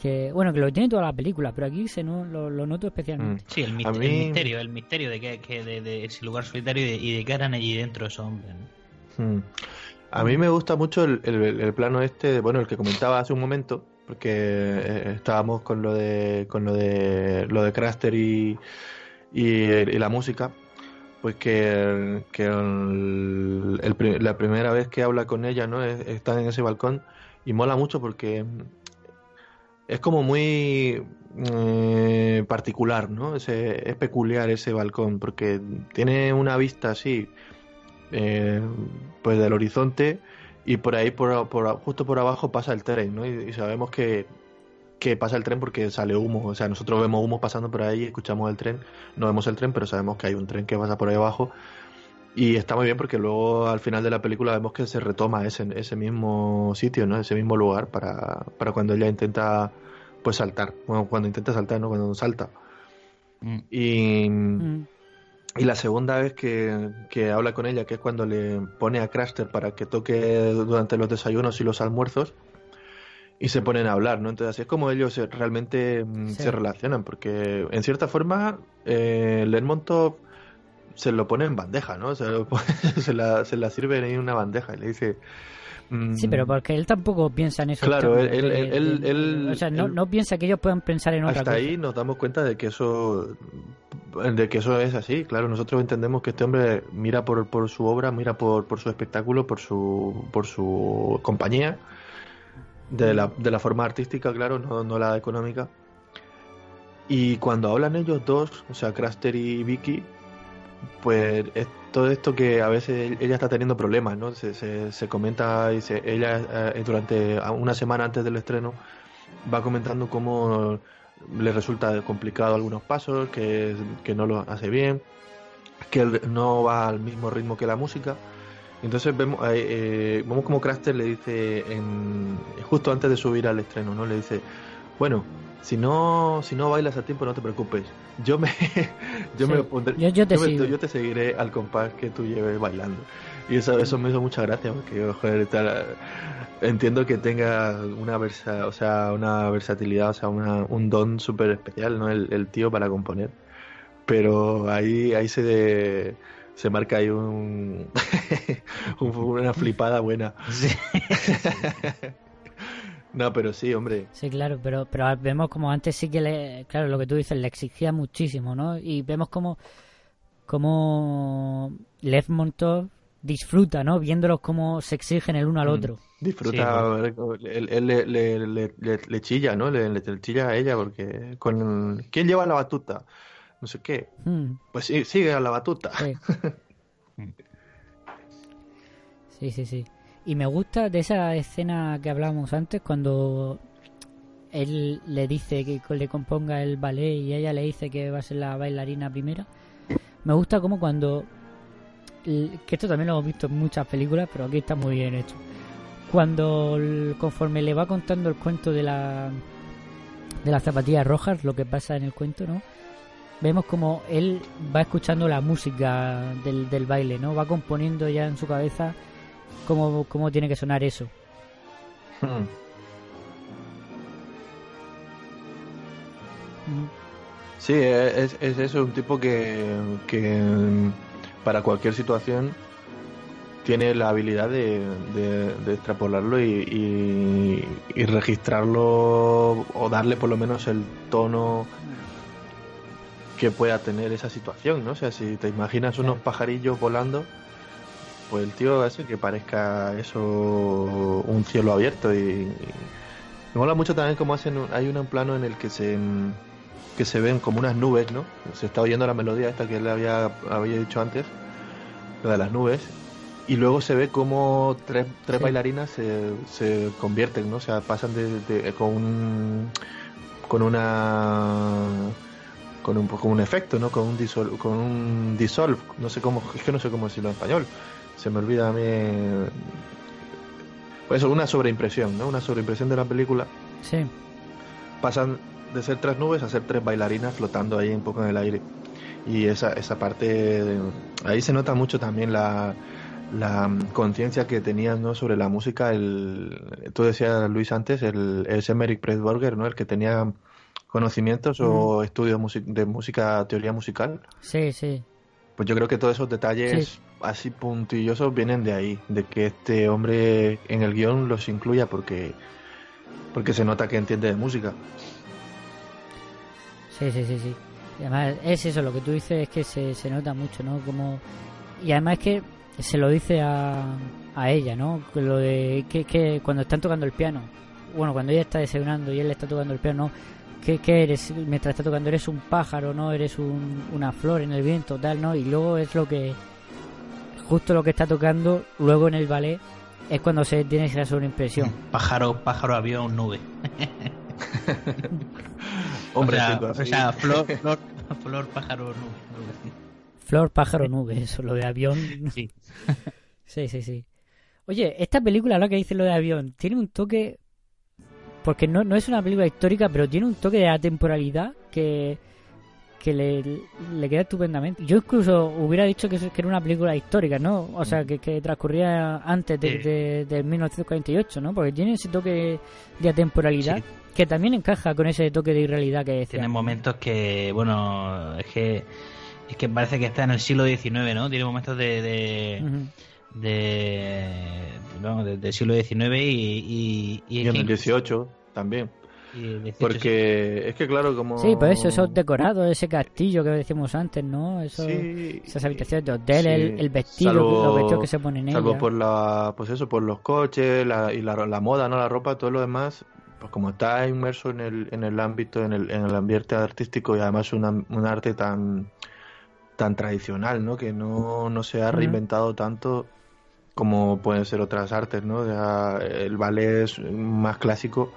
Speaker 3: que, bueno, que lo tiene toda la película, pero aquí se no, lo, lo noto especialmente.
Speaker 5: Sí, el,
Speaker 4: mí-
Speaker 5: misterio, el misterio de que, que de, de ese lugar solitario y de, y de qué harán allí dentro esos hombres. ¿no?
Speaker 4: Mm. A mí me gusta mucho el, el- el plano este, bueno, el que comentaba hace un momento, porque eh, estábamos con lo de con lo de lo de Craster y, y, y la música, pues que, que el- el pri- la primera vez que habla con ella, ¿no? Es- Está en ese balcón y mola mucho porque es como muy eh, particular, ¿no? Es peculiar ese balcón porque tiene una vista así eh, pues del horizonte y por ahí por, justo por abajo pasa el tren ¿no? y, y sabemos que, que pasa el tren porque sale humo o sea nosotros vemos humo pasando por ahí escuchamos el tren no vemos el tren pero sabemos que hay un tren que pasa por ahí abajo y está muy bien porque luego al final de la película vemos que se retoma ese, ese mismo sitio no ese mismo lugar para, para cuando ella intenta pues saltar bueno cuando intenta saltar no cuando salta
Speaker 5: Mm.
Speaker 4: y
Speaker 3: Mm.
Speaker 4: y la segunda vez que, que habla con ella, que es cuando le pone a Craster para que toque durante los desayunos y los almuerzos, y se ponen a hablar, ¿no? Entonces así es como ellos se- realmente mm,
Speaker 3: Sí.
Speaker 4: se relacionan, porque en cierta forma eh, Lermontov se lo pone en bandeja, ¿no? Se, lo pone- [laughs] se, la, se la sirve en una bandeja y le dice... mm,
Speaker 3: Sí, pero porque él tampoco piensa en eso.
Speaker 4: Claro, él- él- él- él-
Speaker 3: o sea, no, piensa que ellos puedan pensar en otra
Speaker 4: hasta
Speaker 3: cosa.
Speaker 4: ahí nos damos cuenta de que eso de que eso es así, claro, nosotros entendemos que este hombre mira por, por su obra, mira por, por su espectáculo, por su, por su compañía, de la, de la forma artística, claro, no, no la económica. Y cuando hablan ellos dos, o sea, Craster y Vicky, pues es todo esto que a veces ella está teniendo problemas, ¿no? Se, se, se comenta, dice, ella eh, durante una semana antes del estreno va comentando cómo le resulta complicado algunos pasos, que, que no lo hace bien, que no va al mismo ritmo que la música. Entonces vemos, eh, eh, vemos como Craster le dice, en, justo antes de subir al estreno, ¿no? Le dice, bueno, si no, si no bailas a tiempo no te preocupes. Yo me, [laughs] yo
Speaker 3: Sí.
Speaker 4: me pondré,
Speaker 3: Yo- yo te
Speaker 4: me-
Speaker 3: sigo.
Speaker 4: yo te seguiré al compás que tú lleves bailando. Y eso, eso me hizo mucha gracia porque joder, tal- entiendo que tenga una versa, o sea, una versatilidad, o sea, una- un don súper especial, ¿no? El, el tío para componer. Pero ahí, ahí se de- se marca ahí un, [laughs] un- una flipada buena. [laughs] no, pero sí, hombre.
Speaker 3: Sí, claro, pero, pero vemos como antes sí que le, claro, lo que tú dices, le exigía muchísimo, ¿no? Y vemos como, como Lev Montov disfruta, ¿no? Viéndolos cómo se exigen el uno al
Speaker 4: Mm.
Speaker 3: otro.
Speaker 4: Disfruta, él, él le, le, le- le- le chilla, ¿no? Le, le- le chilla a ella porque con ¿quién lleva la batuta? No sé qué.
Speaker 3: Mm,
Speaker 4: Pues sí, sigue a la batuta.
Speaker 3: sí. [laughs] sí, sí, sí. Y me gusta de esa escena que hablábamos antes cuando él le dice que le componga el ballet y ella le dice que va a ser la bailarina primera. Me gusta como cuando que esto también lo hemos visto en muchas películas, pero aquí está muy bien hecho. Cuando conforme le va contando el cuento de la de las zapatillas rojas, lo que pasa en el cuento, ¿no? Vemos como él va escuchando la música del, del baile, ¿no? Va componiendo ya en su cabeza cómo, cómo tiene que sonar eso.
Speaker 4: Hmm.
Speaker 3: Mm,
Speaker 4: Sí, es, es eso, un tipo que, que para cualquier situación tiene la habilidad de, de- de extrapolarlo y, y- y registrarlo o darle por lo menos el tono que pueda tener esa situación, ¿no? O sea, si te imaginas unos pajarillos volando, pues el tío hace que parezca eso un cielo abierto y, y me mola mucho también como hacen, hay un plano en el que se que se ven como unas nubes, ¿no? Se está oyendo la melodía esta que le había, había dicho antes, lo de las nubes, y luego se ve como tres, tres
Speaker 3: Sí.
Speaker 4: bailarinas se, se convierten, ¿no? O sea, pasan de, de- con un, con una con un con un efecto, ¿no? Con un disol, con un dissolve, no sé cómo, es que no sé cómo decirlo en español. Se me olvida a mí pues eso, una sobreimpresión, ¿no? Una sobreimpresión de la película
Speaker 3: Sí,
Speaker 4: pasan de ser tres nubes a ser tres bailarinas flotando ahí un poco en el aire. Y esa, esa parte, ahí se nota mucho también la, la mm, conciencia que tenían ¿no? sobre la música. El, tú decías, Luis, antes, el, es Emmerich Pressburger, ¿no? el que tenía conocimientos o estudios de música, teoría musical.
Speaker 3: sí, sí.
Speaker 4: Pues yo creo que todos esos detalles
Speaker 3: Sí.
Speaker 4: Así puntillosos vienen de ahí, de que este hombre en el guion los incluya porque, porque se nota que entiende de música.
Speaker 3: Sí, sí, sí, sí. Y además es eso, lo que tú dices es que se, se nota mucho, ¿no? Como... Y además es que se lo dice a, a ella, ¿no? Lo de que, que cuando están tocando el piano, bueno, cuando ella está desayunando y él está tocando el piano, ¿qué, qué eres? Mientras está tocando, eres un pájaro, ¿no? Eres un- una flor en el viento, tal, ¿no? Y luego es lo que, justo lo que está tocando, luego en el ballet, es cuando se tiene esa sobreimpresión.
Speaker 5: Pájaro, pájaro, avión, nube. [laughs]
Speaker 4: Hombre,
Speaker 5: o sea, o sea, flor, [laughs] flor, flor, pájaro, nube. nube.
Speaker 3: Flor, pájaro, nube, eso, lo de avión.
Speaker 5: Sí. [laughs]
Speaker 3: Sí, sí, sí. Oye, esta película, ahora que dice lo de avión, tiene un toque. Porque no, no es una película histórica, pero tiene un toque de atemporalidad que, que le, le queda estupendamente. Yo incluso hubiera dicho que, que era una película histórica, ¿no? O sea, que, que transcurría antes de,
Speaker 5: Sí.
Speaker 3: de- del 1948, ¿no? Porque tiene ese toque de atemporalidad
Speaker 5: Sí.
Speaker 3: que también encaja con ese toque de irrealidad que decía.
Speaker 5: Tiene momentos que, bueno, es que es que parece que está en el siglo XIX, ¿no? Tiene momentos de, de,
Speaker 3: Ujú.
Speaker 5: de, no, de- del siglo XIX y, y, y
Speaker 4: Y en el 18 también. Porque es que, claro, como.
Speaker 3: Sí, pues eso, esos decorados, ese castillo que decíamos antes, ¿no? Eso, esas habitaciones de hotel, el, vestido, los vestidos que se ponen en
Speaker 4: Salvo por la, pues eso, por los coches la, y la, la moda, ¿no? La ropa, todo lo demás, pues como está inmerso en el, en el ámbito, en el, en el ambiente artístico y además una, un arte tan tan tradicional, ¿no? Que no, no se ha reinventado tanto como pueden ser otras artes, ¿no? el ballet más clásico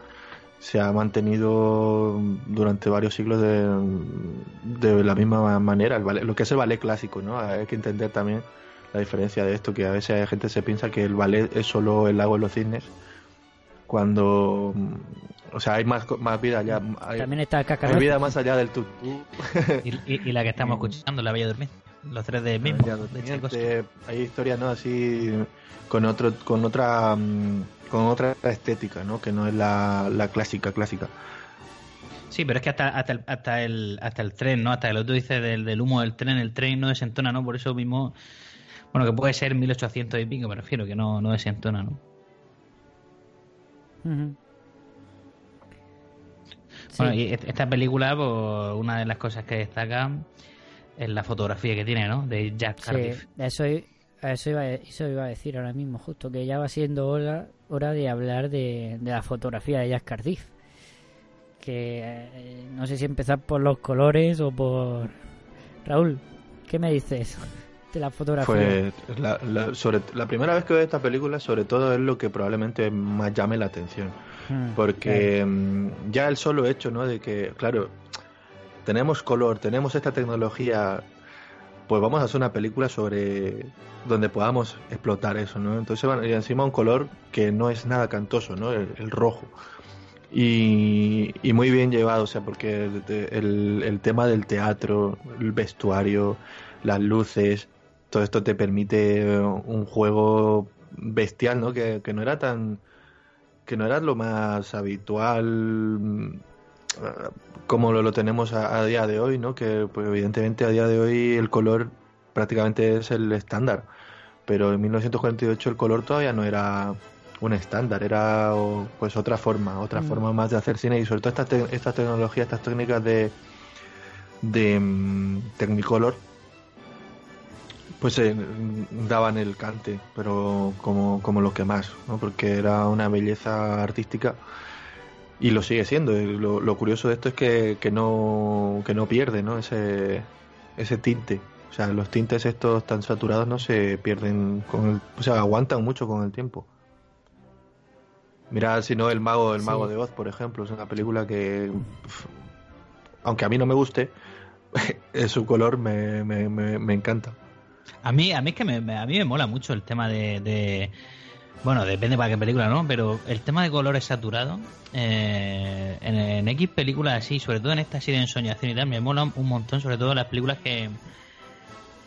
Speaker 4: se ha mantenido durante varios siglos de, de la misma manera, el ballet, lo que es el ballet clásico, ¿no? Hay que entender también la diferencia de esto, que a veces hay gente se piensa que el ballet es solo el lago de los cisnes, cuando o sea hay más, más vida allá hay,
Speaker 3: también está
Speaker 4: hay vida más allá del tutú [laughs]
Speaker 5: y, y, la que estamos escuchando la Bella Dormir los tres de mismo
Speaker 4: de hay historias no así con otro con otra mm, con otra estética, ¿no? Que no es la, la clásica, clásica.
Speaker 5: Sí, pero es que hasta, hasta, el, hasta, el, hasta el tren, ¿no? Hasta el otro dice del, del humo del tren, el tren no desentona, ¿no? Por eso mismo, bueno, que puede ser 1800 y pico, me refiero, que no, no desentona, ¿no? Bueno, y esta película, pues, una de las cosas que destaca es la fotografía que tiene, ¿no? De Jack Cardiff.
Speaker 3: Sí, eso, eso, iba, eso iba a decir ahora mismo, justo, que ya va siendo hora, hora de hablar de, la fotografía de Jack Cardiff. Que eh, no sé si empezar por los colores o por... Raúl, ¿qué me dices de la fotografía?
Speaker 4: Pues la, sobre, la primera vez que veo esta película, sobre todo es lo que probablemente más llame la atención. Hmm, porque mm, ya el solo hecho, ¿no? De que, claro, tenemos color, tenemos esta tecnología pues vamos a hacer una película sobre donde podamos explotar eso, ¿no? Entonces, y encima un color que no es nada cantoso, ¿no? El, rojo. Y, muy bien llevado, o sea, porque el, el, tema del teatro, el vestuario, las luces, todo esto te permite un juego bestial, ¿no? Que, no era tan que no era lo más habitual como lo, tenemos a, día de hoy, ¿no? Que pues, evidentemente a día de hoy el color prácticamente es el estándar, pero en 1948 el color todavía no era un estándar, era pues otra forma, otra mm. forma más de hacer cine y sobre todo estas, estas tecnologías, estas técnicas de, de mm, Technicolor, pues eh, daban el cante, pero como, como lo que más, ¿no? porque era una belleza artística y lo sigue siendo. Lo, curioso de esto es que, que, no, que no pierde ¿no? Ese, ese tinte. O sea, los tintes estos tan saturados no se pierden con el, o sea, aguantan mucho con el tiempo. Mira, si no, El Mago, el Mago de Oz, por ejemplo, es una película que, aunque a mí no me guste, [laughs] su color me, me, me, encanta.
Speaker 5: A mí, a mí es que me, a mí me mola mucho el tema de bueno, depende para qué película, ¿no? Pero el tema de colores saturados, eh, en, X películas así, sobre todo en esta así de ensoñación y tal, me mola un montón, sobre todo las películas que,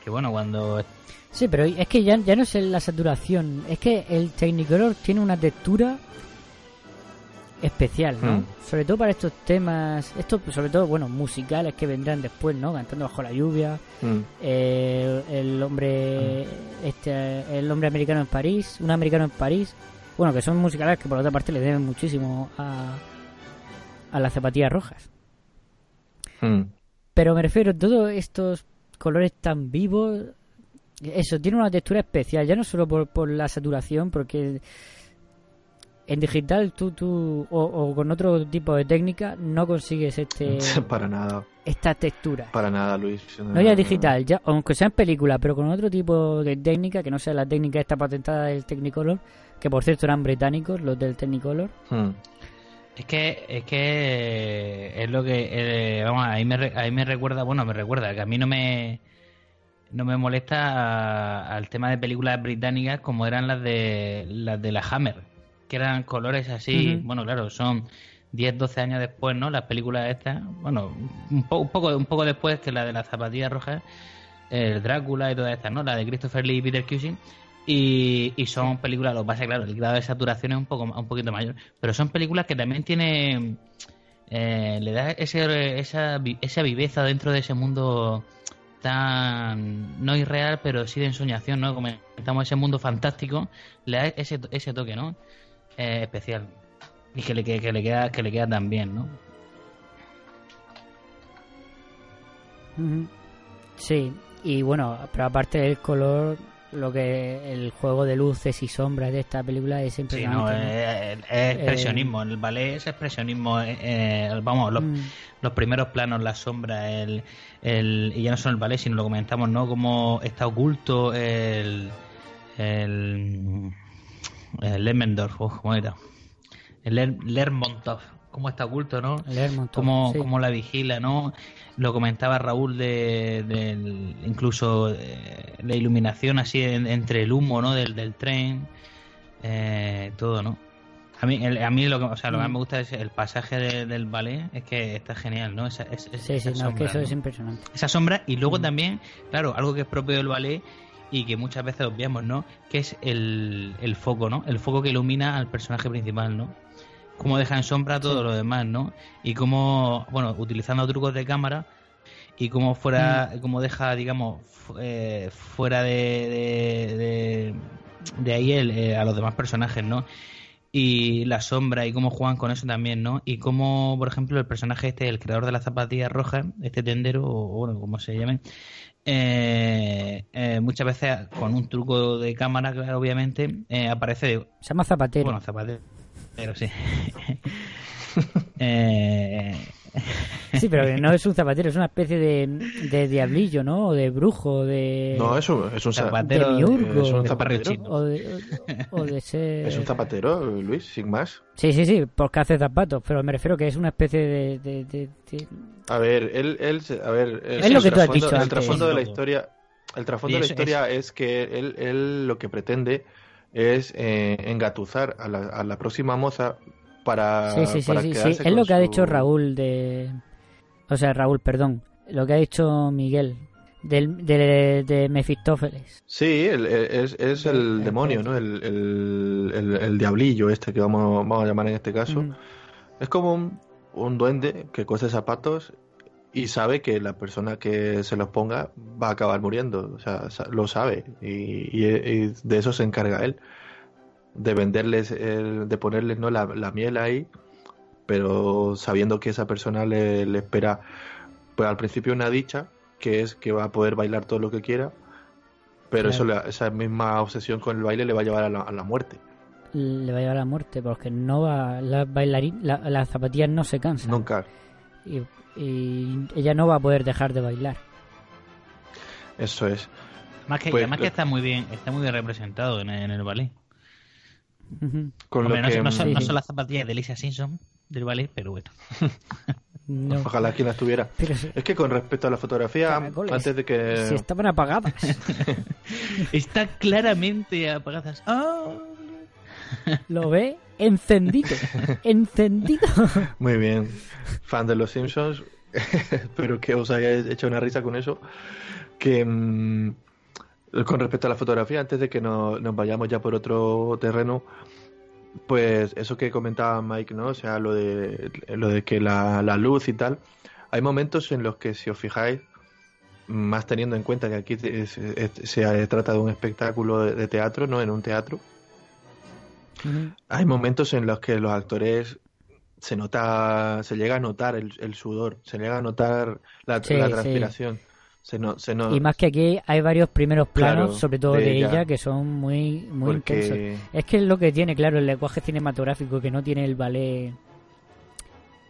Speaker 5: que bueno, cuando...
Speaker 3: Sí, pero es que ya, ya no es la saturación, es que el Technicolor tiene una textura especial, ¿no? Hmm. Sobre todo para estos temas, estos sobre todo, bueno, musicales que vendrán después, ¿no? Cantando bajo la lluvia, hmm. eh, el hombre, hmm. este, el hombre americano en París, un americano en París, bueno, que son musicales que por otra parte le deben muchísimo a, a las zapatillas rojas. Pero me refiero a todos estos colores tan vivos, eso, tiene una textura especial, ya no solo por, por la saturación, porque en digital tú, tú o, con otro tipo de técnica no consigues este [laughs]
Speaker 4: para nada.
Speaker 3: esta textura.
Speaker 4: Para nada Luis.
Speaker 3: No, ya digital ya aunque sea en película pero con otro tipo de técnica que no sea la técnica esta patentada del Technicolor que por cierto eran británicos los del Technicolor hmm.
Speaker 5: Es que es que es lo que eh, vamos ahí me ahí me recuerda bueno me recuerda que a mí no me no me molesta al tema de películas británicas como eran las de las de la Hammer que eran colores así, bueno, claro, son 10, 12 años después, ¿no? Las películas estas, bueno, un, poco un poco después que la de las zapatillas rojas, el Drácula y todas estas, ¿no? La de Christopher Lee y Peter Cushing. Y, son películas, lo que pasa claro, el grado de saturación es un poco un poquito mayor, pero son películas que también tienen eh, le da ese, esa, esa viveza dentro de ese mundo tan no irreal, pero sí de ensoñación, ¿no? Como estamos ese mundo fantástico, le da ese, ese toque, ¿no? Eh, especial. y que le, que, le queda que le queda tan bien, ¿no?
Speaker 3: Sí, y bueno, pero aparte del color, lo que el juego de luces y sombras de esta película es
Speaker 5: Sí,
Speaker 3: impresionante.
Speaker 5: no,
Speaker 3: ¿no?
Speaker 5: es, es expresionismo. El ballet es expresionismo. eh, eh, vamos, los,
Speaker 3: Mm.
Speaker 5: los primeros planos, la sombra, el, el, y ya no solo el ballet, sino lo comentamos, ¿no? Cómo está oculto el. El. El Lermendorf, oh, ¿cómo era? El Ler- Lermontov, cómo está oculto, ¿no?
Speaker 3: Lermontov,
Speaker 5: Cómo,
Speaker 3: sí.
Speaker 5: cómo la vigila, ¿no? Lo comentaba Raúl de, incluso eh, la iluminación así en- entre el humo, ¿no? Del, del tren, eh, todo, ¿no? A mí, el- a mí lo que, o sea, lo que más
Speaker 3: Mm.
Speaker 5: me gusta es el pasaje de- del ballet, es que está genial, ¿no? Esa, es-
Speaker 3: Sí, sí,
Speaker 5: esa
Speaker 3: no, que
Speaker 5: sombra,
Speaker 3: eso
Speaker 5: ¿no?
Speaker 3: es impresionante.
Speaker 5: Esa sombra y luego
Speaker 3: Mm.
Speaker 5: también, claro, algo que es propio del ballet y que muchas veces obviamos, ¿no? Que es el, el foco, ¿no? El foco que ilumina al personaje principal, ¿no? Cómo deja en sombra todo
Speaker 3: Sí.
Speaker 5: lo demás, ¿no? Y cómo, bueno, utilizando trucos de cámara y cómo fuera,
Speaker 3: Mm.
Speaker 5: cómo deja, digamos, eh, fuera de, de, de, de ahí el, eh, a los demás personajes, ¿no? Y la sombra y cómo juegan con eso también, ¿no? Y cómo, por ejemplo, el personaje este, el creador de las zapatillas rojas, este tendero, o bueno, como se llame, eh, eh, muchas veces con un truco de cámara, claro, obviamente, eh, aparece
Speaker 3: Se llama Zapatero.
Speaker 5: bueno, zapatero, pero sí. [laughs] eh,
Speaker 3: Sí, pero [laughs] no es un zapatero, es una especie de, de diablillo, ¿no? O de brujo, de...
Speaker 4: No, es un, es un, za-
Speaker 5: Zapatero
Speaker 3: de miurgo.
Speaker 4: es un zapatero.
Speaker 3: O de, o de ser...
Speaker 4: Es un zapatero, Luis, sin más.
Speaker 3: Sí, sí, sí, porque hace zapatos, pero me refiero que es una especie de... de- de- de-
Speaker 4: A ver, él, él, a ver, el-
Speaker 3: Es lo que tú has
Speaker 4: trasfondo-
Speaker 3: dicho
Speaker 4: El
Speaker 3: antes.
Speaker 4: trasfondo de la historia, el trasfondo de la historia es que él, él lo que pretende es eh, engatusar a la, a la próxima moza para,
Speaker 3: Sí, sí, sí,
Speaker 4: para
Speaker 3: sí, sí. Es lo que ha
Speaker 4: su-
Speaker 3: dicho Raúl de... O sea, Raúl, perdón. Lo que ha dicho Miguel del, de, de Mefistófeles.
Speaker 4: Sí, el- es, es el demonio, ¿no? El, el, el- el diablillo este que vamos, vamos a llamar en este caso.
Speaker 3: Mm.
Speaker 4: Es como un, un duende que cose zapatos y sabe que la persona que se los ponga va a acabar muriendo. O sea, lo sabe. Y, y- y de eso se encarga él. De venderles, el- de ponerles ¿no? la, la miel ahí, pero sabiendo que esa persona le, le espera, pues al principio una dicha, que es que va a poder bailar todo lo que quiera, pero eso,
Speaker 3: Claro.
Speaker 4: la- esa misma obsesión con el baile le va a llevar a la, a la muerte.
Speaker 3: Le va a llevar a la muerte porque no va... Las bailarín, la- las zapatillas no se cansan.
Speaker 4: Nunca.
Speaker 3: Y, y ella no va a poder dejar de bailar.
Speaker 4: Eso es.
Speaker 5: más que,
Speaker 4: Pues,
Speaker 5: además que está muy bien, está muy bien representado en, el- en el ballet.
Speaker 4: Con
Speaker 5: Hombre,
Speaker 4: lo
Speaker 5: no,
Speaker 4: que,
Speaker 5: son- no son,
Speaker 3: Sí.
Speaker 5: no son las zapatillas de Lisa Simpson del ballet, pero bueno. [laughs]
Speaker 3: No.
Speaker 4: Ojalá quien las tuviera.
Speaker 3: Pero
Speaker 4: Es que con respecto a la fotografía,
Speaker 3: Caracoles.
Speaker 4: antes de que...
Speaker 3: si estaban apagadas. [laughs]
Speaker 5: Está claramente apagadas. ¡Ah!
Speaker 3: Lo ve encendido. [laughs] Encendido.
Speaker 4: Muy bien. Fan de los Simpsons. [laughs] Espero que os hayáis hecho una risa con eso. Que mm, con respecto a la fotografía, antes de que no- nos vayamos ya por otro terreno, pues eso que comentaba Mike, ¿no? O sea, lo de, lo de que la, la luz y tal. Hay momentos en los que, si os fijáis, más teniendo en cuenta que aquí se trata de un espectáculo de, de teatro, ¿no? En un teatro. Hay momentos en los que los actores se nota, se llega a notar el, el sudor, se llega a notar la,
Speaker 3: Sí,
Speaker 4: la
Speaker 3: sí.
Speaker 4: transpiración. Se no, se no-
Speaker 3: Y más que aquí hay varios primeros planos,
Speaker 4: Claro,
Speaker 3: sobre todo
Speaker 4: de
Speaker 3: de,
Speaker 4: ella.
Speaker 3: ella. que son muy, muy intensos. Es que es lo que tiene, claro, el lenguaje cinematográfico que no tiene el ballet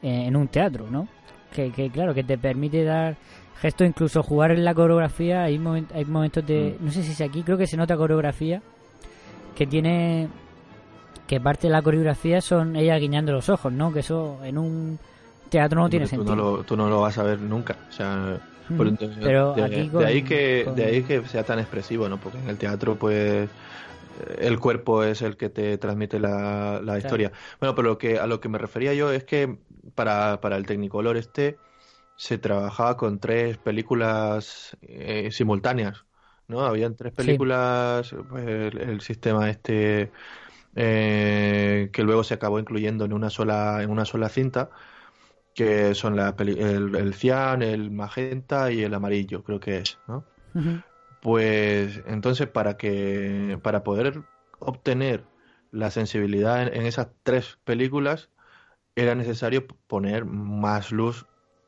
Speaker 3: eh, en un teatro, ¿no? Que, que, claro, que te permite dar gestos, incluso jugar en la coreografía. Hay, momen- hay momentos de.
Speaker 4: Mm.
Speaker 3: No sé si es aquí, creo que se nota coreografía que tiene. Que parte de la coreografía son ella guiñando los ojos, ¿no? Que eso en un teatro no tiene
Speaker 4: tú
Speaker 3: sentido.
Speaker 4: No lo, tú no lo vas a ver nunca. O sea,
Speaker 3: Mm.
Speaker 4: por-
Speaker 3: Pero
Speaker 4: de,
Speaker 3: aquí
Speaker 4: de ahí que
Speaker 3: con-
Speaker 4: de ahí que sea tan expresivo, ¿no? Porque en el teatro, pues el cuerpo es el que te transmite la, la historia. Bueno, pero lo que a lo que me refería yo es que para, para el Technicolor este se trabajaba con tres películas eh, simultáneas, ¿no? Habían tres películas, pues, el, el sistema este eh, que luego se acabó incluyendo en una sola en una sola cinta que son la peli- el, el cian, el magenta y el amarillo, creo que es, ¿no? Pues entonces para que para poder obtener la sensibilidad en, en esas tres películas era necesario poner más luz,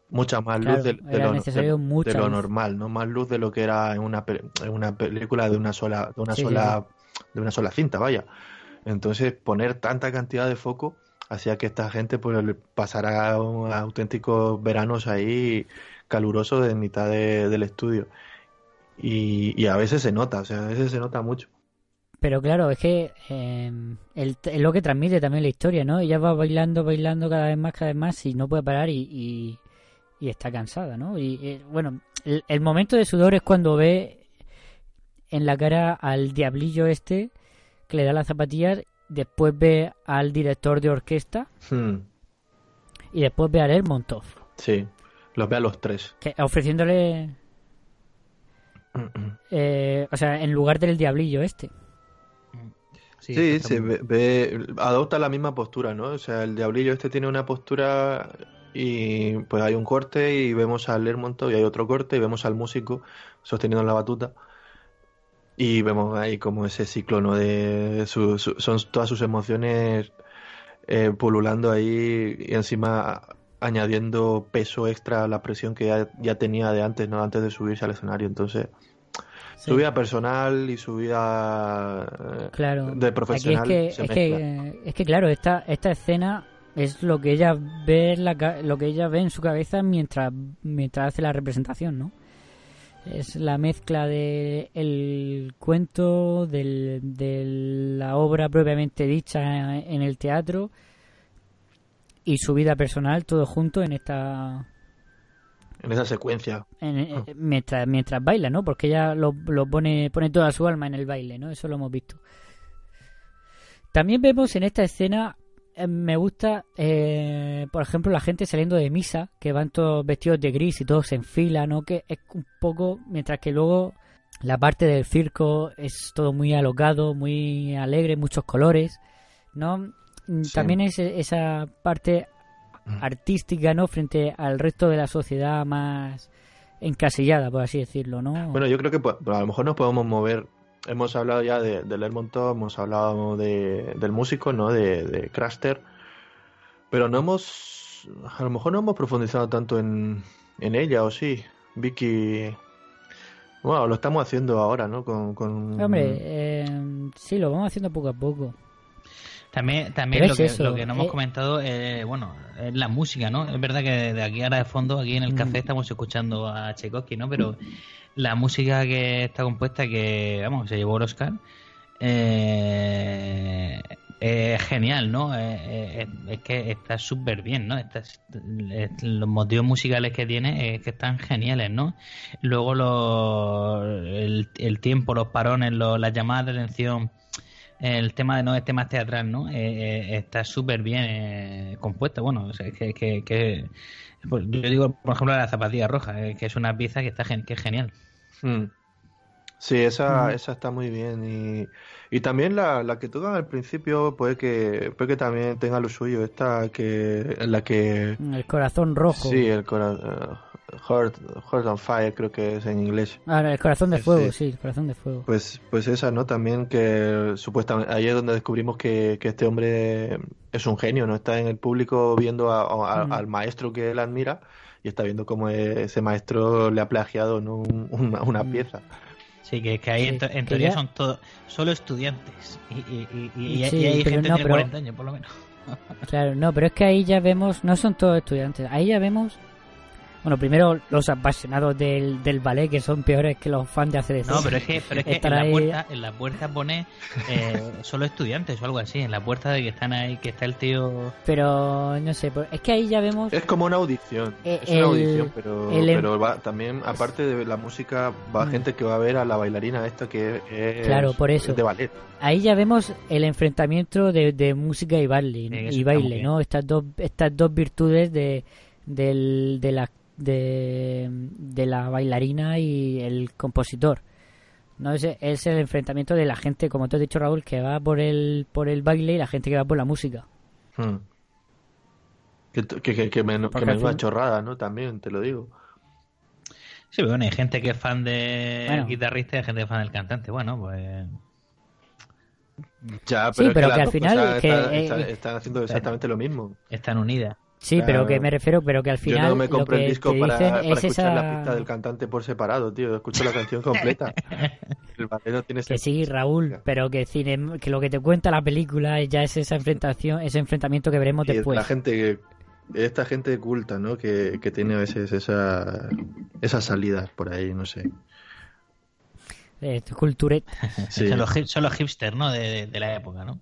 Speaker 4: mucha más
Speaker 3: Claro,
Speaker 4: luz de, lo, de- de normal, no más luz de lo que era en una, en una película de una sola, de una
Speaker 3: Sí, sí,
Speaker 4: sola, de una sola cinta, vaya. Entonces poner tanta cantidad de foco hacía que esta gente pues pasara auténticos veranos ahí calurosos en mitad de- del estudio. Y, a veces se nota, o sea, a veces se nota mucho.
Speaker 3: Pero claro, es que el- es lo que transmite también la historia, ¿no? Ella va bailando, bailando cada vez más, cada vez más y no puede parar y, y, está cansada, ¿no? Y eh, bueno, el momento de sudor es cuando ve en la cara al diablillo este que le da las zapatillas, después ve al director de orquesta
Speaker 4: Hmm,
Speaker 3: y después ve a Lermontov,
Speaker 4: sí, los ve a los tres.
Speaker 3: que ofreciéndole, eh, o sea, en lugar del diablillo este.
Speaker 4: Sí, se
Speaker 5: exactamente.
Speaker 4: ve, ve- adopta la misma postura, ¿no? O sea, el diablillo este tiene una postura y pues hay un corte y vemos al Lermontov y hay otro corte y vemos al músico sosteniendo la batuta y vemos ahí como ese ciclo, ¿no? De su- su- son todas sus emociones eh, pululando ahí y encima añadiendo peso extra a la presión que ya, ya tenía de antes, ¿no? Antes de subirse al escenario. Entonces,
Speaker 3: Sí.
Speaker 4: su vida personal y su vida eh,
Speaker 3: Claro.
Speaker 4: de profesional
Speaker 3: Aquí es
Speaker 4: se
Speaker 3: que, es que, es que claro, esta, esta escena es lo que ella ve en la lo que ella ve en su cabeza mientras mientras hace la representación, ¿no? Es la mezcla de el cuento del, de la obra propiamente dicha en el teatro y su vida personal todo junto en esta
Speaker 4: En esa secuencia.
Speaker 3: en- eh, mientras mientras baila, ¿no? Porque ella lo, lo pone pone toda su alma en el baile, ¿no? Eso lo hemos visto. También vemos en esta escena me gusta, eh, por ejemplo, la gente saliendo de misa, que van todos vestidos de gris y todos en fila, ¿no? Que es un poco, mientras que luego la parte del circo es todo muy alocado, muy alegre, muchos colores, ¿no? Mm,
Speaker 4: Sí.
Speaker 3: También es eh, esa parte artística, ¿no? Frente al resto de la sociedad más encasillada, por así decirlo, ¿no?
Speaker 4: Bueno, yo creo que pues, a lo mejor nos podemos mover. Hemos hablado ya de, de hemos hablado de, del músico, ¿no? De, Craster. Pero no hemos. A lo mejor no hemos profundizado tanto en, ella, ¿o sí? Vicky. Bueno, lo estamos haciendo ahora, ¿no? Con, con...
Speaker 3: Hombre, eh, sí, lo vamos haciendo poco a poco.
Speaker 5: También, también lo
Speaker 3: es
Speaker 5: que, lo que no hemos
Speaker 3: eh.
Speaker 5: comentado, eh, bueno, es la música, ¿no? Es verdad que de aquí ahora de fondo, aquí en el
Speaker 3: Mm.
Speaker 5: café, estamos escuchando a Tchaikovsky, ¿no? Pero la música que está compuesta, que, vamos, se llevó el Oscar, eh, es genial, ¿no? Eh, eh, es que está súper bien, ¿no? Está- es- los motivos musicales que tiene es que están geniales, ¿no? Luego lo- el, el tiempo, los parones, lo- las llamadas de atención, el tema de no es tema teatral, ¿no? Eh, eh, está súper bien eh, compuesta. Bueno, o sea, que, que, que- pues yo digo, por ejemplo, la zapatilla roja, eh, que es una pieza que está gen- que es genial.
Speaker 4: Mm. Sí, esa,
Speaker 3: Mm.
Speaker 4: esa está muy bien. Y, y también la, la que tocan al principio puede que, puede que también tenga lo suyo. Esta que, en la que
Speaker 3: El corazón rojo.
Speaker 4: Sí, el corazón. Heart, Heart on Fire, creo que es en inglés.
Speaker 3: Ah, el corazón de fuego,
Speaker 4: sí.
Speaker 3: sí, el corazón de fuego.
Speaker 4: Pues, pues esa, ¿no? También que supuestamente ahí es donde descubrimos que, que este hombre es un genio, ¿no? Está en el público viendo a- a-
Speaker 3: Mm.
Speaker 4: al maestro que él admira y está viendo cómo ese maestro le ha plagiado, ¿no? Un- una, una
Speaker 3: Mm.
Speaker 4: pieza.
Speaker 5: Sí, que, que ahí
Speaker 3: Sí,
Speaker 5: en, to- en
Speaker 3: que
Speaker 5: teoría
Speaker 3: ya-
Speaker 5: son todo, solo estudiantes. Y, y, y, y-
Speaker 3: Sí,
Speaker 5: hay gente
Speaker 3: no,
Speaker 5: de
Speaker 3: pero-
Speaker 5: 40 años, por lo menos.
Speaker 3: Claro, no, pero es que ahí ya vemos, no son todos estudiantes, ahí ya vemos, bueno, primero los apasionados del, del ballet, que son peores que los fans de ACDC.
Speaker 5: No, pero es que, pero es que en, la
Speaker 3: ahí-
Speaker 5: puerta, en la puerta pone eh, solo estudiantes o algo así. En la puerta de que están ahí, que está el tío.
Speaker 3: Pero, no sé, es que ahí ya vemos...
Speaker 4: Es como una audición.
Speaker 3: Eh,
Speaker 4: es una audición, pero,
Speaker 3: el em-
Speaker 4: pero va, también, aparte de la música, va
Speaker 3: Mm.
Speaker 4: gente que va a ver a la bailarina esta que es,
Speaker 3: Claro, por eso.
Speaker 4: es de ballet.
Speaker 3: Ahí ya vemos el enfrentamiento de, de música y baile,
Speaker 5: Sí,
Speaker 3: y baile. ¿no? Estas dos, estas dos virtudes de, del, de, la, de, de la bailarina y el compositor. No es, es el enfrentamiento de la gente, como tú has dicho Raúl, que va por el, por el baile y la gente que va por la música.
Speaker 4: Mm. Que, que, que,
Speaker 3: Porque
Speaker 4: que menuda
Speaker 3: fin-
Speaker 4: chorrada, ¿no? También, te lo digo.
Speaker 5: Sí, pero bueno, hay gente que es fan del
Speaker 3: Bueno.
Speaker 5: guitarrista y hay gente que es fan del cantante. Bueno, pues.
Speaker 4: Ya,
Speaker 3: Sí,
Speaker 4: pero, es
Speaker 3: pero que al final
Speaker 4: cosas
Speaker 3: que,
Speaker 4: están,
Speaker 3: eh,
Speaker 4: están- están haciendo exactamente lo mismo.
Speaker 5: Están unidas.
Speaker 3: Sí, pero
Speaker 4: Claro.
Speaker 3: que me refiero, pero que al final
Speaker 4: Yo no me
Speaker 3: que
Speaker 4: el disco para, para
Speaker 3: es
Speaker 4: escuchar la
Speaker 3: esa...
Speaker 4: pista del cantante por separado, tío. Escucho la canción completa. [laughs] El no tiene
Speaker 3: Que sí, Raúl, pero que, cine, que lo que te cuenta la película ya es esa enfrentación, ese enfrentamiento que veremos
Speaker 4: Y
Speaker 3: después.
Speaker 4: la gente que- esta gente culta, ¿no? Que, que tiene a veces esa, esas salidas por ahí, no sé.
Speaker 3: Eh, culture- [laughs]
Speaker 4: Sí.
Speaker 5: Son, los, hip- son los hipsters, ¿no? De, de- de la época, ¿no?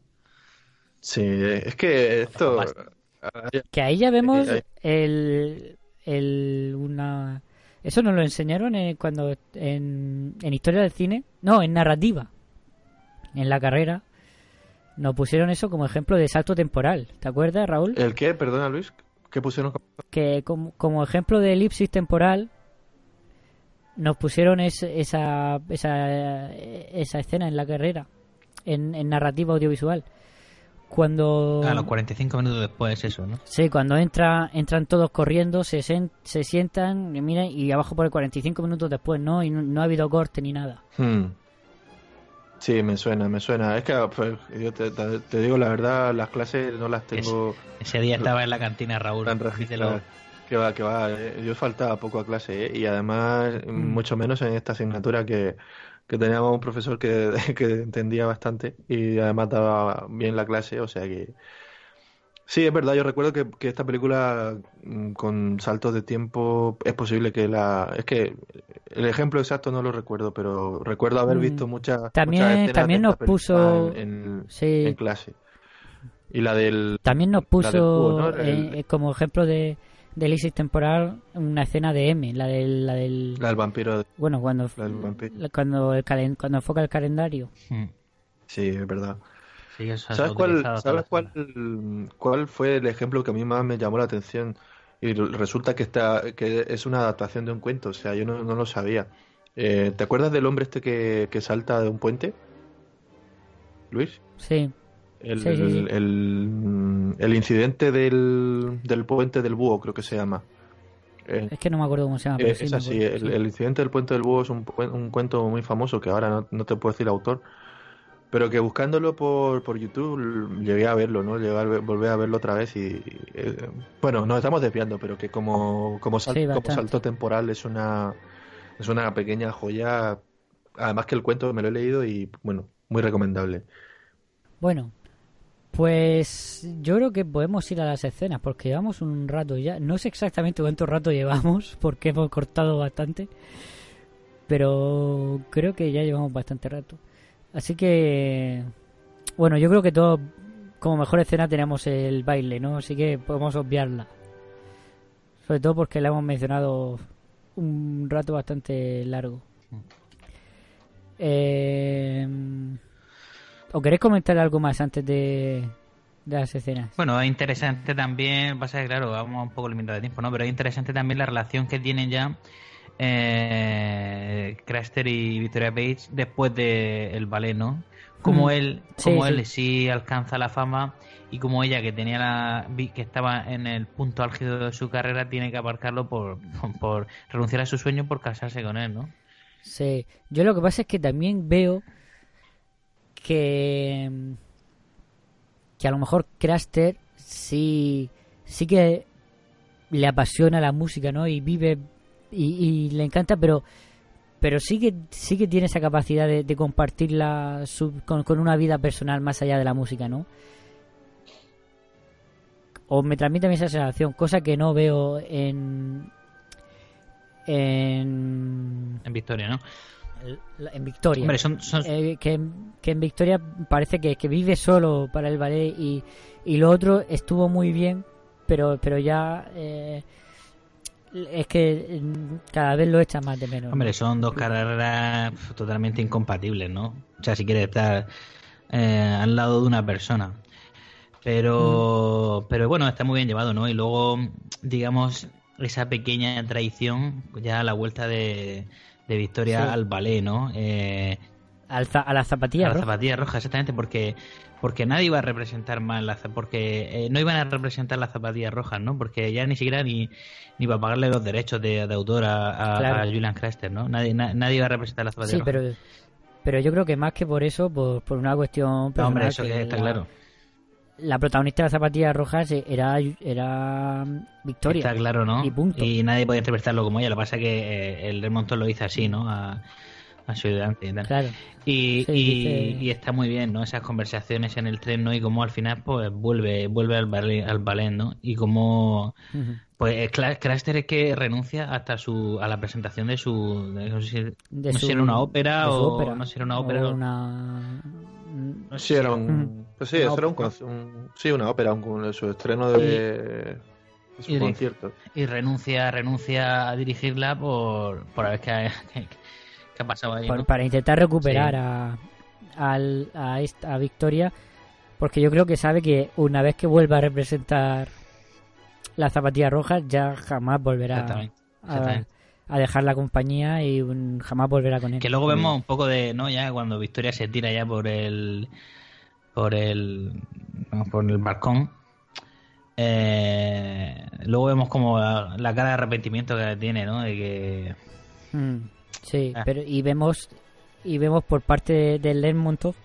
Speaker 4: Sí, es que esto...
Speaker 3: Que ahí ya vemos el, el una eso nos lo enseñaron eh, cuando en, en historia del cine, no, en narrativa, en la carrera nos pusieron eso como ejemplo de salto temporal, ¿te acuerdas, Raúl?
Speaker 4: ¿El qué? Perdona, Luis. ¿Qué pusieron? como-
Speaker 3: Que como, como ejemplo de elipsis temporal nos pusieron es- esa, esa esa escena en la carrera, en, en narrativa audiovisual. Cuando
Speaker 5: A los 45 minutos después, eso, ¿no?
Speaker 3: Sí, cuando entra, entran todos corriendo, se, sen- se sientan y miran y abajo por el 45 minutos después, ¿no? Y no, no ha habido corte ni nada.
Speaker 4: Hmm. Sí, me suena, me suena. Es que pues, yo te, te- te digo la verdad, las clases no las tengo
Speaker 5: Ese día [laughs] estaba en la cantina Raúl. díselo.
Speaker 4: Que va, que va. eh, Yo faltaba poco a clase, ¿eh? Y además, mucho menos en esta asignatura que, que teníamos un profesor que, [laughs] que entendía bastante y además daba bien la clase, o sea que... Sí, es verdad, yo recuerdo que, que esta película mm, con saltos de tiempo es posible que la... Es que el ejemplo exacto no lo recuerdo, pero recuerdo haber
Speaker 3: Mm.
Speaker 4: visto muchas,
Speaker 3: También-
Speaker 4: muchas
Speaker 3: también
Speaker 4: de
Speaker 3: nos puso-
Speaker 4: en, en-
Speaker 3: Sí.
Speaker 4: en clase. Y la del...
Speaker 3: También nos puso
Speaker 4: búho, ¿no? El-
Speaker 3: eh, como ejemplo de, de elipsis temporal una escena de M, la del, la del
Speaker 4: la del vampiro.
Speaker 3: bueno, cuando
Speaker 4: La del vampiro.
Speaker 3: la- cuando el calen- cuando enfoca el calendario.
Speaker 5: Mm.
Speaker 4: Sí, es verdad.
Speaker 5: Sí, eso
Speaker 4: ¿Sabes cuál, ¿sabes cuál, cuál fue el ejemplo que a mí más me llamó la atención? Y resulta que, está, que es una adaptación de un cuento, o sea, yo no, no lo sabía. Eh, ¿te acuerdas del hombre este que, que salta de un puente? Luis.
Speaker 3: Sí.
Speaker 4: El,
Speaker 3: Sí, sí, sí.
Speaker 4: el- el incidente del, del puente del búho, creo que se llama. Eh,
Speaker 3: Es que no me acuerdo cómo se llama, pero
Speaker 4: eh,
Speaker 3: sí
Speaker 4: es así, el,
Speaker 3: sí.
Speaker 4: el incidente del puente del búho es un, un cuento muy famoso que ahora no, no te puedo decir el autor, pero que buscándolo por, por YouTube llegué a verlo, ¿no? Llegué a ver- volver a verlo otra vez y, eh, bueno, nos estamos desviando, pero que como, como, sal-
Speaker 3: Sí,
Speaker 4: como salto temporal es una, es una pequeña joya, además que el cuento me lo he leído y, bueno, muy recomendable.
Speaker 3: Bueno, pues yo creo que podemos ir a las escenas porque llevamos un rato ya. No sé exactamente cuánto rato llevamos [laughs] porque hemos cortado bastante. Pero creo que ya llevamos bastante rato. Así que... Bueno, yo creo que todos como mejor escena tenemos el baile, ¿no? Así que podemos obviarla. Sobre todo porque la hemos mencionado un rato bastante largo. Eh... ¿O queréis comentar algo más antes de, de las escenas?
Speaker 5: Bueno, es interesante también, pasa que claro, vamos un poco limitados de tiempo, ¿no? Pero es interesante también la relación que tienen ya eh, Craster y Victoria Page después del ballet, ¿no? Como
Speaker 3: Mm.
Speaker 5: él, como
Speaker 3: sí.
Speaker 5: él sí alcanza la fama y como ella que tenía la que estaba en el punto álgido de su carrera tiene que aparcarlo por, [laughs] por renunciar a su sueño por casarse con él, ¿no?
Speaker 3: Sí, yo lo que pasa es que también veo que que a lo mejor Craster sí sí que le apasiona la música, ¿no? Y vive y, le encanta, pero pero sí que sí que tiene esa capacidad de, compartirla su- con, con una vida personal más allá de la música, ¿no? O me transmite a mí esa sensación, cosa que no veo en en
Speaker 5: En Victoria, ¿no?
Speaker 3: En Victoria.
Speaker 5: Hombre, son- son-
Speaker 3: Eh, que, que en Victoria parece que, que vive solo para el ballet y, y lo otro estuvo muy bien, pero pero ya eh, es que mm, cada vez lo echa más de menos.
Speaker 5: Hombre, son dos carreras totalmente incompatibles, ¿no? O sea, si quieres estar eh, al lado de una persona. Pero, pero bueno, está muy bien llevado, ¿no? Y luego, digamos, esa pequeña traición, ya a la vuelta de, de Victoria
Speaker 3: Sí.
Speaker 5: al ballet, ¿no? Eh,
Speaker 3: a las zapatillas
Speaker 5: a la
Speaker 3: rojas.
Speaker 5: zapatilla roja, exactamente, porque porque nadie iba a representar más la za- porque eh, no iban a representar las zapatillas rojas, ¿no? Porque ya ni siquiera ni, ni para pagarle los derechos de, de autor a, a-
Speaker 3: Claro.
Speaker 5: a Julian Craster, ¿no? Nadie, na- nadie iba a representar las
Speaker 3: Sí,
Speaker 5: zapatillas rojas.
Speaker 3: pero Pero yo creo que más que por eso, por, por una cuestión
Speaker 5: No,
Speaker 3: personal,
Speaker 5: hombre, eso
Speaker 3: que
Speaker 5: que está
Speaker 3: la-
Speaker 5: claro.
Speaker 3: La protagonista de las zapatillas rojas era, era Victoria.
Speaker 5: Está claro, ¿no?
Speaker 3: Y punto.
Speaker 5: nadie puede interpretarlo como ella. Lo que pasa es que eh, el Remonto lo hizo así, ¿no? A, a su ayudante y tal.
Speaker 3: Claro.
Speaker 5: Y,
Speaker 3: Sí,
Speaker 5: y,
Speaker 3: dice-
Speaker 5: y está muy bien, ¿no? Esas conversaciones en el tren, ¿no? Y cómo al final, pues, vuelve vuelve al ballet, al ballet ¿no? Y cómo... Pues Craster es que renuncia hasta su a la presentación de su... de- no sé si,
Speaker 3: De
Speaker 5: no sé
Speaker 3: su-
Speaker 5: si era una ópera o...
Speaker 3: ópera.
Speaker 5: No sé si era una ópera o-
Speaker 3: una...
Speaker 5: no sé si
Speaker 4: era
Speaker 5: era
Speaker 4: un. Pues sí,
Speaker 3: una
Speaker 4: eso era un, un- Sí, una ópera, un, su estreno de. de su
Speaker 5: y de-
Speaker 4: concierto.
Speaker 5: y renuncia renuncia a dirigirla por, por a ver qué, [laughs] qué- qué ha pasado ahí,
Speaker 3: por-
Speaker 5: ¿no?
Speaker 3: para intentar recuperar
Speaker 5: Sí.
Speaker 3: a, al- a, esta, a Victoria, porque yo creo que sabe que una vez que vuelva a representar las zapatillas rojas, ya jamás volverá
Speaker 5: Exactamente,
Speaker 3: a,
Speaker 5: exactamente.
Speaker 3: a dejar la compañía y jamás volverá con él.
Speaker 5: Que luego vemos un poco de, ¿no? Ya cuando Victoria se tira ya por el por el por el balcón. eh, luego vemos como la, la cara de arrepentimiento que tiene, ¿no? De que
Speaker 3: Mm, sí,
Speaker 5: Ah.
Speaker 3: pero y vemos y vemos por parte del Lermontov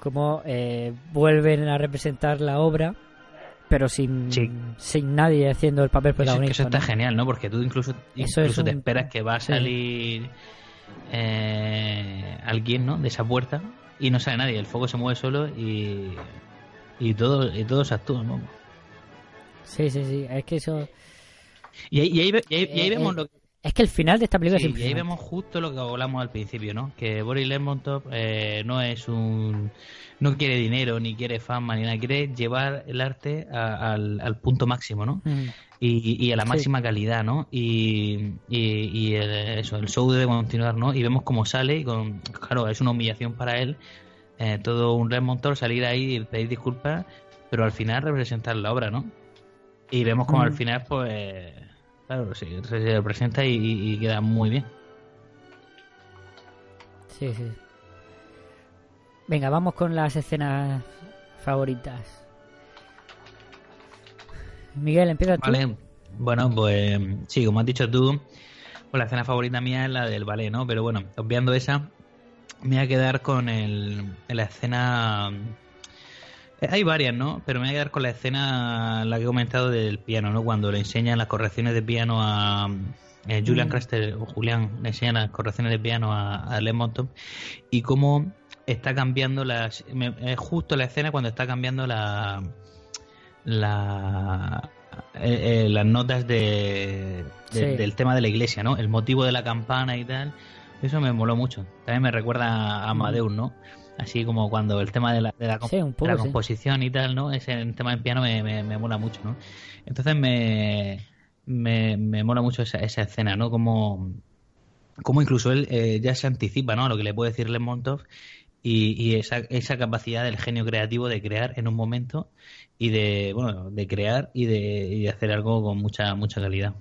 Speaker 3: cómo eh, vuelven a representar la obra, pero sin,
Speaker 5: Sí.
Speaker 3: sin nadie haciendo el papel
Speaker 5: eso, que
Speaker 3: protagonista.
Speaker 5: eso está
Speaker 3: ¿no?
Speaker 5: genial, ¿no? Porque tú incluso,
Speaker 3: Eso
Speaker 5: incluso
Speaker 3: es
Speaker 5: te
Speaker 3: un-
Speaker 5: esperas que va a
Speaker 3: sí.
Speaker 5: salir eh, alguien, ¿no? De esa puerta y no sale nadie. El fuego se mueve solo y y todo y todos actúan, ¿no?
Speaker 3: Sí, sí, sí, es que eso
Speaker 5: Y ahí, y ahí y ahí- ahí
Speaker 3: Eh,
Speaker 5: vemos
Speaker 3: eh,
Speaker 5: lo que
Speaker 3: es que el final de esta película
Speaker 5: Sí,
Speaker 3: es
Speaker 5: y ahí vemos justo lo que hablamos al principio, ¿no? Que Boris Lermontov eh, no es un... no quiere dinero, ni quiere fama, ni nada. Quiere llevar el arte a- al, al punto máximo, ¿no?
Speaker 3: Mm.
Speaker 5: Y, y a la
Speaker 3: Sí.
Speaker 5: máxima calidad, ¿no? Y, y, y el, eso, el show debe continuar, ¿no? Y vemos cómo sale y con... Claro, es una humillación para él. eh, todo un Lermontov salir ahí y pedir disculpas, pero al final representar la obra, ¿no? Y vemos como al
Speaker 3: Mm.
Speaker 5: final, pues... Claro, sí, se se presenta y- y- queda muy bien.
Speaker 3: Sí, sí. Venga, vamos con las escenas favoritas. Miguel, empieza tú.
Speaker 5: Vale, bueno, pues sí, como has dicho tú, pues la escena favorita mía es la del ballet, ¿no? Pero bueno, obviando esa, me voy a quedar con el, la escena... eh, Hay varias, ¿no? Pero me voy a quedar con la escena, la que he comentado del piano, ¿no? Cuando le enseñan las correcciones de piano a... eh, Julian
Speaker 3: Mm.
Speaker 5: Craster o Julián le enseñan las correcciones de piano a, a y cómo está cambiando las... me- Es justo la escena cuando está cambiando la la eh, eh, las notas de, de-
Speaker 3: Sí.
Speaker 5: del tema de la iglesia, ¿no? El motivo de la campana y tal. Eso me moló mucho. También me recuerda a Amadeus, ¿no? Así como cuando el tema de la, de la, comp-
Speaker 3: Sí, un poco,
Speaker 5: de la
Speaker 3: sí.
Speaker 5: composición y tal, ¿no? Ese el tema en piano me, me, me mola mucho, ¿no? Entonces me, me, me mola mucho esa, esa escena, ¿no? Como, como incluso él eh, ya se anticipa, ¿no? A lo que le puede decir Lermontov y, y esa, esa capacidad del genio creativo de crear en un momento y de, bueno, de crear y de, y de hacer algo con mucha, mucha calidad.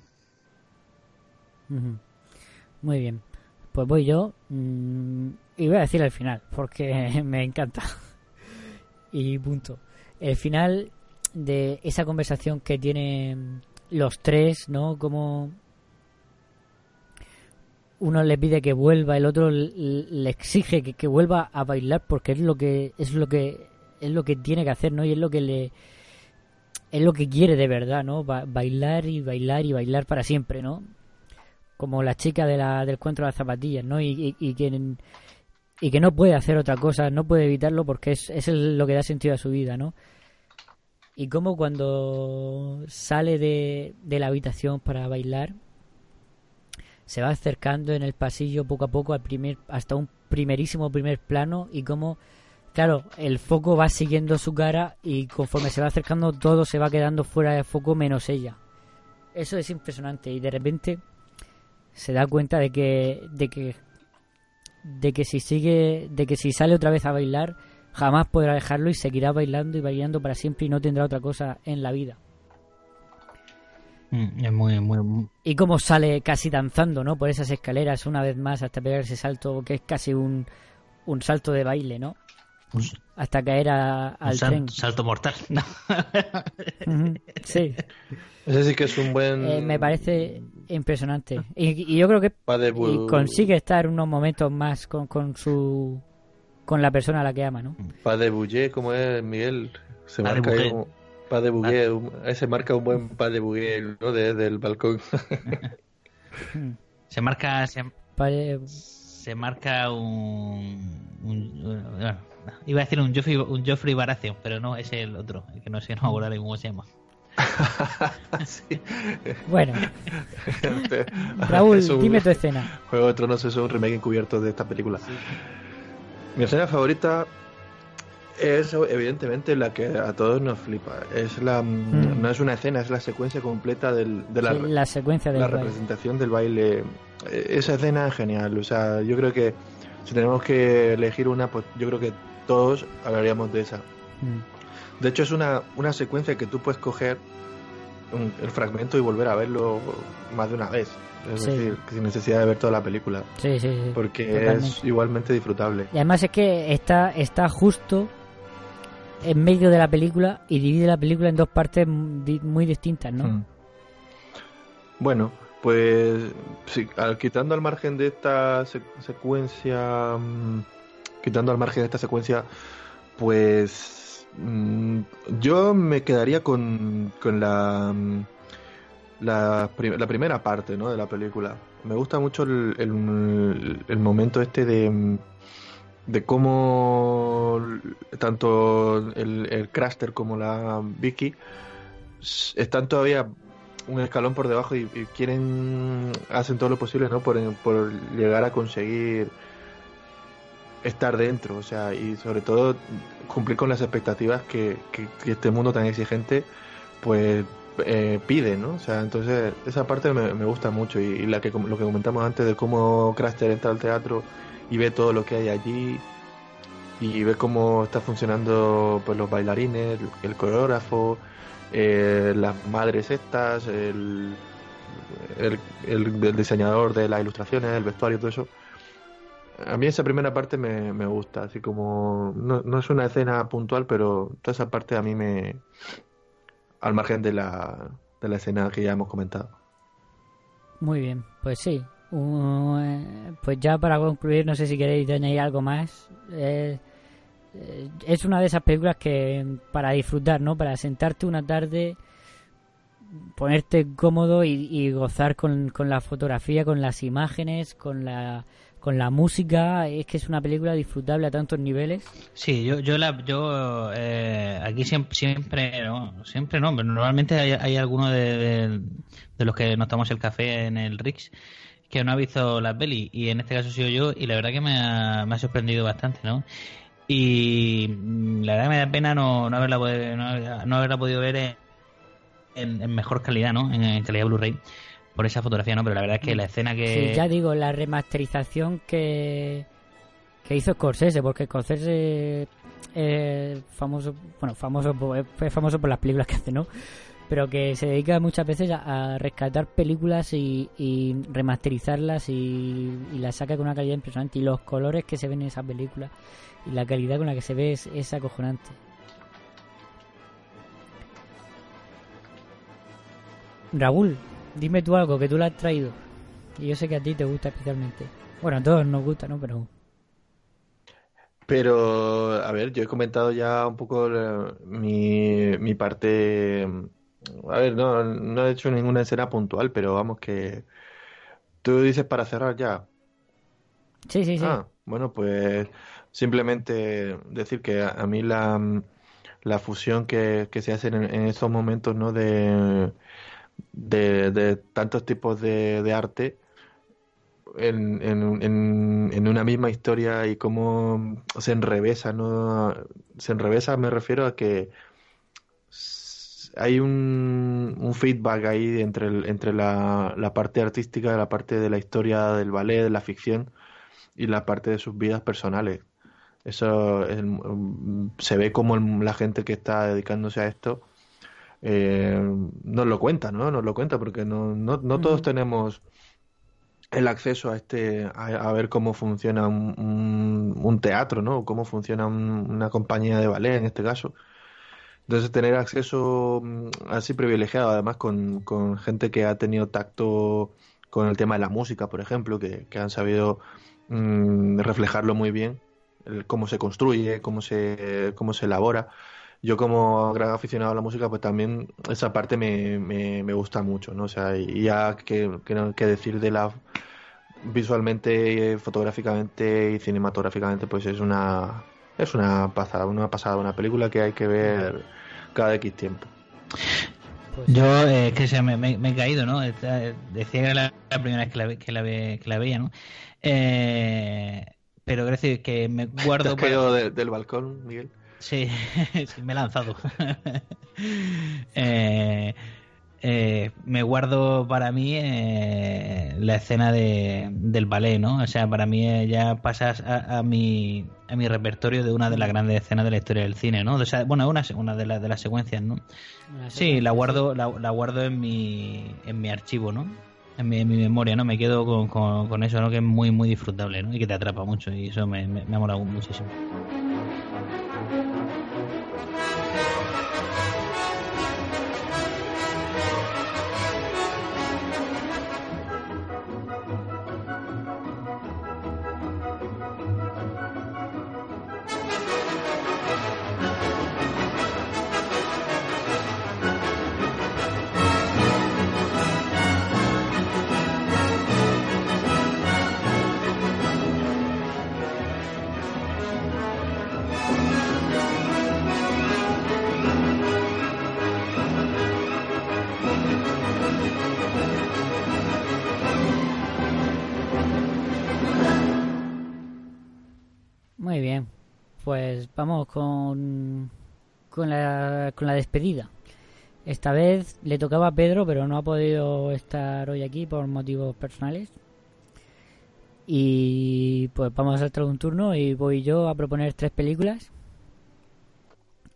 Speaker 3: Muy bien. Pues voy yo. mm, y voy a decir el final, porque [laughs] me encanta. y punto. El final de esa conversación que tienen los tres, ¿no? Como uno le pide que vuelva, el otro le exige que, que vuelva a bailar porque es lo que es lo que es lo que tiene que hacer, ¿no? Y es lo que le es lo que quiere de verdad, ¿no? Ba- bailar y bailar y bailar para siempre, ¿no? Como la chica de la, del cuento de las zapatillas, ¿no? Y, y, y que y que no puede hacer otra cosa, no puede evitarlo porque es, es lo que da sentido a su vida, ¿no? Y como cuando sale de, de la habitación para bailar, se va acercando en el pasillo poco a poco al primer, hasta un primerísimo primer plano y como, claro, el foco va siguiendo su cara y conforme se va acercando todo se va quedando fuera de foco menos ella. Eso es impresionante y de repente se da cuenta de que, de que, de que si sigue, de que si sale otra vez a bailar jamás podrá dejarlo y seguirá bailando y bailando para siempre y no tendrá otra cosa en la vida.
Speaker 5: Mm, Es muy, muy, muy-
Speaker 3: Y cómo sale casi danzando, ¿no? Por esas escaleras una vez más hasta pegar ese salto que es casi un, un salto de baile, ¿no? hasta caer a- al
Speaker 5: Un sal-
Speaker 3: tren.
Speaker 5: salto mortal. No.
Speaker 3: Sí,
Speaker 4: Ese sí que es un buen.
Speaker 3: eh, me parece impresionante. Y, y yo creo que
Speaker 4: de
Speaker 3: y consigue estar unos momentos más con, con su con la persona a la que ama, ¿no?
Speaker 4: Pa de Bouillet, como es Miguel. Se
Speaker 5: de
Speaker 4: marca un- de ese marca un buen pa de ¿no? Desde el balcón. [laughs]
Speaker 5: Se marca, [laughs] se, marca un, un- bueno, iba a decir un Joffrey, un Joffrey Baratheon, pero no, es el otro, el que no sé, no me cómo se llama. [laughs]
Speaker 4: Sí.
Speaker 3: Bueno, Raúl,
Speaker 4: Es un-
Speaker 3: dime tu escena.
Speaker 4: Juego de Tronos es un remake encubierto de esta película. Mi escena favorita es evidentemente la que a todos nos flipa. Es la
Speaker 3: Mm.
Speaker 4: no es una escena, es la secuencia completa del, de la,
Speaker 3: Sí, la secuencia del
Speaker 4: la
Speaker 3: baile.
Speaker 4: representación del baile. Eh, Esa escena es genial. O sea, yo creo que si tenemos que elegir una, pues yo creo que todos hablaríamos de esa.
Speaker 3: Mm.
Speaker 4: De hecho, es una, una secuencia que tú puedes coger un- el fragmento y volver a verlo más de una vez. Es
Speaker 3: Sí.
Speaker 4: decir, sin necesidad de ver toda la película.
Speaker 3: Sí, sí, sí.
Speaker 4: Porque
Speaker 3: Totalmente.
Speaker 4: es igualmente disfrutable.
Speaker 3: Y además es que está, está justo en medio de la película y divide la película en dos partes muy distintas, ¿no?
Speaker 4: Mm. Bueno, pues sí, al- quitando al margen de esta se- secuencia, mm, quitando al margen de esta secuencia, pues yo me quedaría con, con la, mm, la, pri- la primera parte ¿no? de la película. Me gusta mucho el, el- momento este de, mm, de cómo tanto el, el Craster como la Vicky están todavía un escalón por debajo y, y quieren hacen todo lo posible no por, por llegar a conseguir estar dentro o sea y sobre todo cumplir con las expectativas que, este mundo tan exigente pues eh, pide no o sea entonces esa parte me, me gusta mucho y, la que lo que comentamos antes de cómo Craster entra al teatro y ve todo lo que hay allí y ve cómo está funcionando pues los bailarines el, coreógrafo eh, las madres estas, el, el, el- el diseñador de las ilustraciones, el vestuario, todo eso. A mí esa primera parte me, me gusta, así como no, no es una escena puntual, pero toda esa parte a mí me... al margen de la, de la escena que ya hemos comentado.
Speaker 3: Muy bien, pues sí. Eh, pues ya para concluir, no sé si queréis añadir algo más. Eh, eh, es una de esas películas que para disfrutar, ¿no? Para sentarte una tarde, ponerte cómodo y, y gozar con, con la fotografía, con las imágenes, con la, con la música. Es que es una película disfrutable a tantos niveles.
Speaker 5: Sí, yo, yo, la, yo eh, aquí siempre, siempre, no, siempre no, pero normalmente hay, hay alguno de, los que nos tomamos el café en el Rix que no ha visto la peli y en este caso he sido yo y la verdad que me ha, sorprendido bastante, ¿no? Y mm, la verdad que me da pena no, no, haberla, no, no haberla podido ver en, mejor calidad, ¿no? En calidad Blu-ray por esa fotografía, ¿no? Pero la verdad es que la escena que...
Speaker 3: Sí, ya digo, la remasterización que, que hizo Scorsese, porque Scorsese es famoso, bueno, famoso es famoso por las películas que hace, ¿no? Pero que se dedica muchas veces a, a rescatar películas y, y remasterizarlas y, y las saca con una calidad impresionante. Y los colores que se ven en esa película y la calidad con la que se ve es, es acojonante. Raúl, dime tú algo que tú la has traído. Y yo sé que a ti te gusta especialmente. Bueno, a todos nos gusta, ¿no? Pero
Speaker 4: Pero, a ver, yo he comentado ya un poco la- mi, mi parte. A ver, no, no he hecho ninguna escena puntual, pero vamos que. Tú dices para cerrar ya.
Speaker 3: sí, sí, sí.
Speaker 4: Ah, bueno, pues simplemente decir que a, a mí la, la fusión que, que se hace en, en esos momentos, ¿no? De, de, tantos tipos de, arte en, en, en, una misma historia y cómo se enrevesa, ¿no? Se enrevesa, me refiero a que hay un, un feedback ahí entre, el- entre la, la parte artística, la parte de la historia del ballet, de la ficción y la parte de sus vidas personales. Eso es- se ve como la gente que está dedicándose a esto eh, nos lo cuenta, ¿no? Nos lo cuenta porque no, no, no todos tenemos el acceso a este a, ver cómo funciona un, un, teatro, ¿no? Cómo funciona una compañía de ballet en este caso. Entonces tener acceso mm, así privilegiado, además con, con gente que ha tenido tacto con el tema de la música, por ejemplo, que, que han sabido mm, reflejarlo muy bien, cómo se construye, cómo se, cómo se elabora. Yo como gran aficionado a la música, pues también esa parte me, me, me gusta mucho, ¿no? O sea, y ya que, que, que decir de la visualmente, fotográficamente y cinematográficamente, pues es una es una pasada, una pasada, una película que hay que ver cada X tiempo.
Speaker 5: Pues Yo, eh, es que se me, me, he caído, ¿no? Decía que era la, primera vez que la, que la, que la veía, ¿no? Eh, pero decir que me guardo... [laughs]
Speaker 4: ¿Te has caído del balcón, Miguel?
Speaker 5: Sí, [laughs] sí, me he lanzado. [laughs] eh, eh, me guardo para mí eh, la escena de, del ballet, ¿no? O sea, para mí eh, ya pasas a, mi, a mi repertorio de una de las grandes escenas de la historia del cine, ¿no? O sea, bueno, una, una de, de las secuencias, ¿no? Sí, la guardo, la, guardo en mi, en mi archivo, ¿no? En mi, mi memoria, ¿no? Me quedo con, con, eso, ¿no? Que es muy, muy disfrutable, ¿no? Y que te atrapa mucho y eso me, me, me ha molado muchísimo.
Speaker 3: Con la despedida. Esta vez le tocaba a Pedro, pero no ha podido estar hoy aquí por motivos personales. Y pues vamos a saltar un turno y voy yo a proponer tres películas.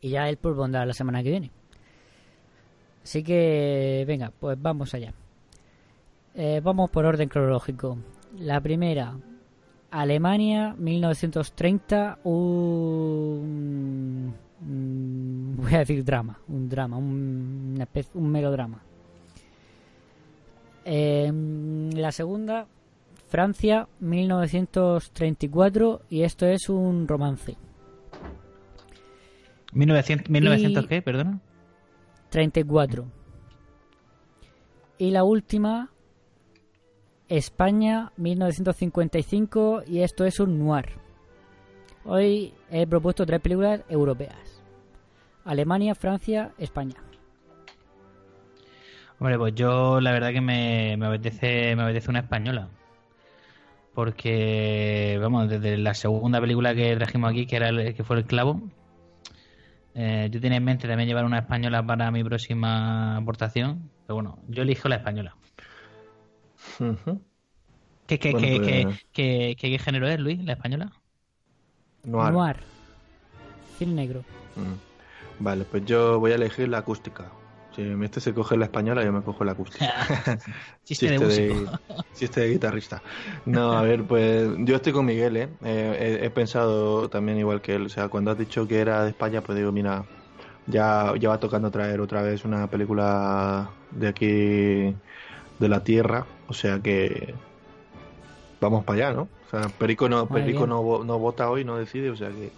Speaker 3: Y ya él propondrá la semana que viene. Así que, venga, pues vamos allá. Eh, vamos por orden cronológico. La primera, Alemania, 1930, un, [laughs] voy a decir drama, un drama, un, un melodrama. Em, la segunda, Francia, 1934, y esto es un romance.
Speaker 5: 1900, 1900 qué, perdona?
Speaker 3: 34. Y la última, España 1955 y esto es un noir. Hoy he propuesto tres películas europeas. Alemania, Francia, España.
Speaker 5: Hombre, pues yo la verdad que me, me apetece me apetece una española. Porque, vamos, desde la segunda película que trajimos aquí, que era el, que fue El Clavo, eh, yo tenía en mente también llevar una española para mi próxima aportación. Pero bueno, yo elijo la española. ¿Qué, qué, pues, qué, qué, género es, Luis, la española?
Speaker 3: Noir. Noir. Cine negro.
Speaker 4: Mm. Vale, pues yo voy a elegir la acústica. Si este se coge la española, yo me cojo la acústica. [laughs] [laughs]
Speaker 5: chiste, de, de
Speaker 4: chiste de guitarrista. No, a ver, pues yo estoy con Miguel, ¿eh? he, pensado también igual que él. O sea, cuando has dicho que era de España, pues digo, mira, ya, ya va tocando traer otra vez una película de aquí, de la tierra. O sea que vamos para allá, ¿no? O sea, Perico no, Perico no, no, vota hoy, no decide, o sea que...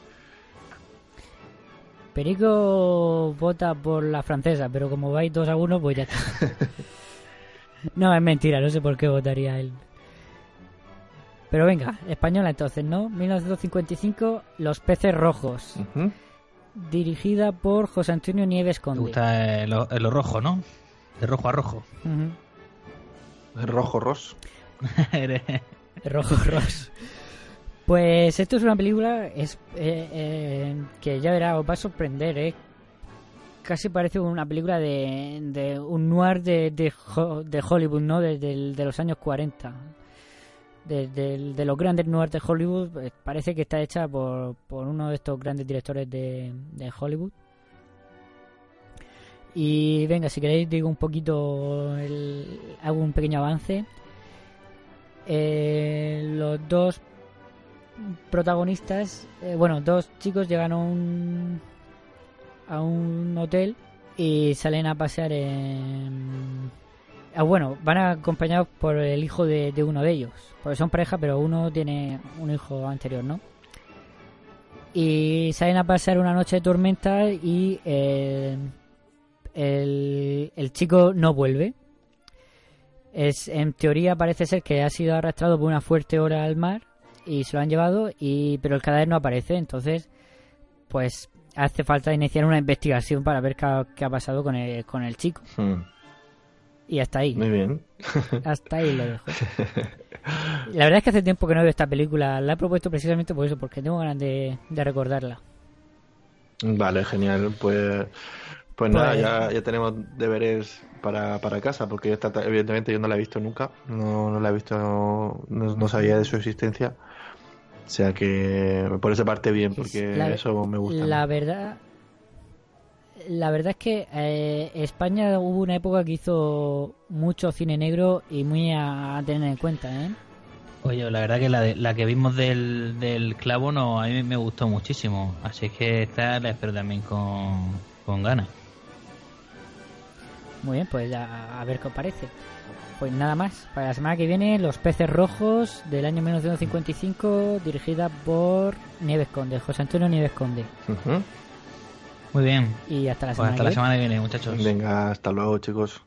Speaker 3: Perico vota por la francesa, pero como vais dos a uno, pues ya está. [laughs] no, es mentira, no sé por qué votaría él. Pero venga, española entonces, ¿no? 1955, Los peces rojos. Dirigida por José Antonio Nieves Conde.
Speaker 5: Te gusta el, lo rojo, ¿no? De rojo a rojo.
Speaker 4: El rojo ros. [laughs] [laughs]
Speaker 3: Rojo Ross. Pues esto es una película es, eh, eh, que ya verá, os va a sorprender, ¿eh? Casi parece una película de, de un noir de, de, Hollywood, ¿no? De, de, los años 40. De, los grandes noirs de Hollywood, pues, parece que está hecha por, por uno de estos grandes directores de, Hollywood. Y venga, si queréis digo un poquito, el, hago un pequeño avance. Eh, los dos protagonistas, eh, bueno, dos chicos llegan a un a un hotel y salen a pasear en ah, bueno, van acompañados por el hijo de, de uno de ellos, porque son pareja, pero uno tiene un hijo anterior, ¿no? Y salen a pasear una noche de tormenta y eh, el, el chico no vuelve. Es, en teoría parece ser que ha sido arrastrado por una fuerte ola al mar y se lo han llevado, y pero el cadáver no aparece. Entonces, pues hace falta iniciar una investigación para ver qué ha, qué ha pasado con el, con el chico.
Speaker 4: Hmm.
Speaker 3: Y hasta ahí.
Speaker 4: Muy bien.
Speaker 3: Hasta ahí lo dejo. La verdad es que hace tiempo que no veo esta película. La he propuesto precisamente por eso, porque tengo ganas de, de recordarla.
Speaker 4: Vale, genial. Pues, pues nada, ya, ya tenemos deberes para, para casa, porque esta, evidentemente yo no la he visto nunca. No, no la he visto, no, no sabía de su existencia. O sea que por esa parte bien, porque
Speaker 3: La-
Speaker 4: eso me gusta.
Speaker 3: La verdad, la verdad es que eh, España hubo una época que hizo mucho cine negro y muy a, a tener en cuenta, ¿eh?
Speaker 5: Oye, la verdad que la, de- la que vimos del, del clavo no, a mí me gustó muchísimo. Así que esta la espero también con, con ganas.
Speaker 3: Muy bien, pues a, a ver qué os parece. Pues nada más, para la semana que viene, Los Peces Rojos del año 1955, dirigida por Nieves Conde, José Antonio Nieves Conde.
Speaker 5: Muy bien.
Speaker 3: Y hasta la
Speaker 5: Pues
Speaker 3: semana
Speaker 5: hasta
Speaker 3: que
Speaker 5: la
Speaker 3: viene.
Speaker 5: semana que viene, muchachos.
Speaker 4: Venga, hasta luego, chicos.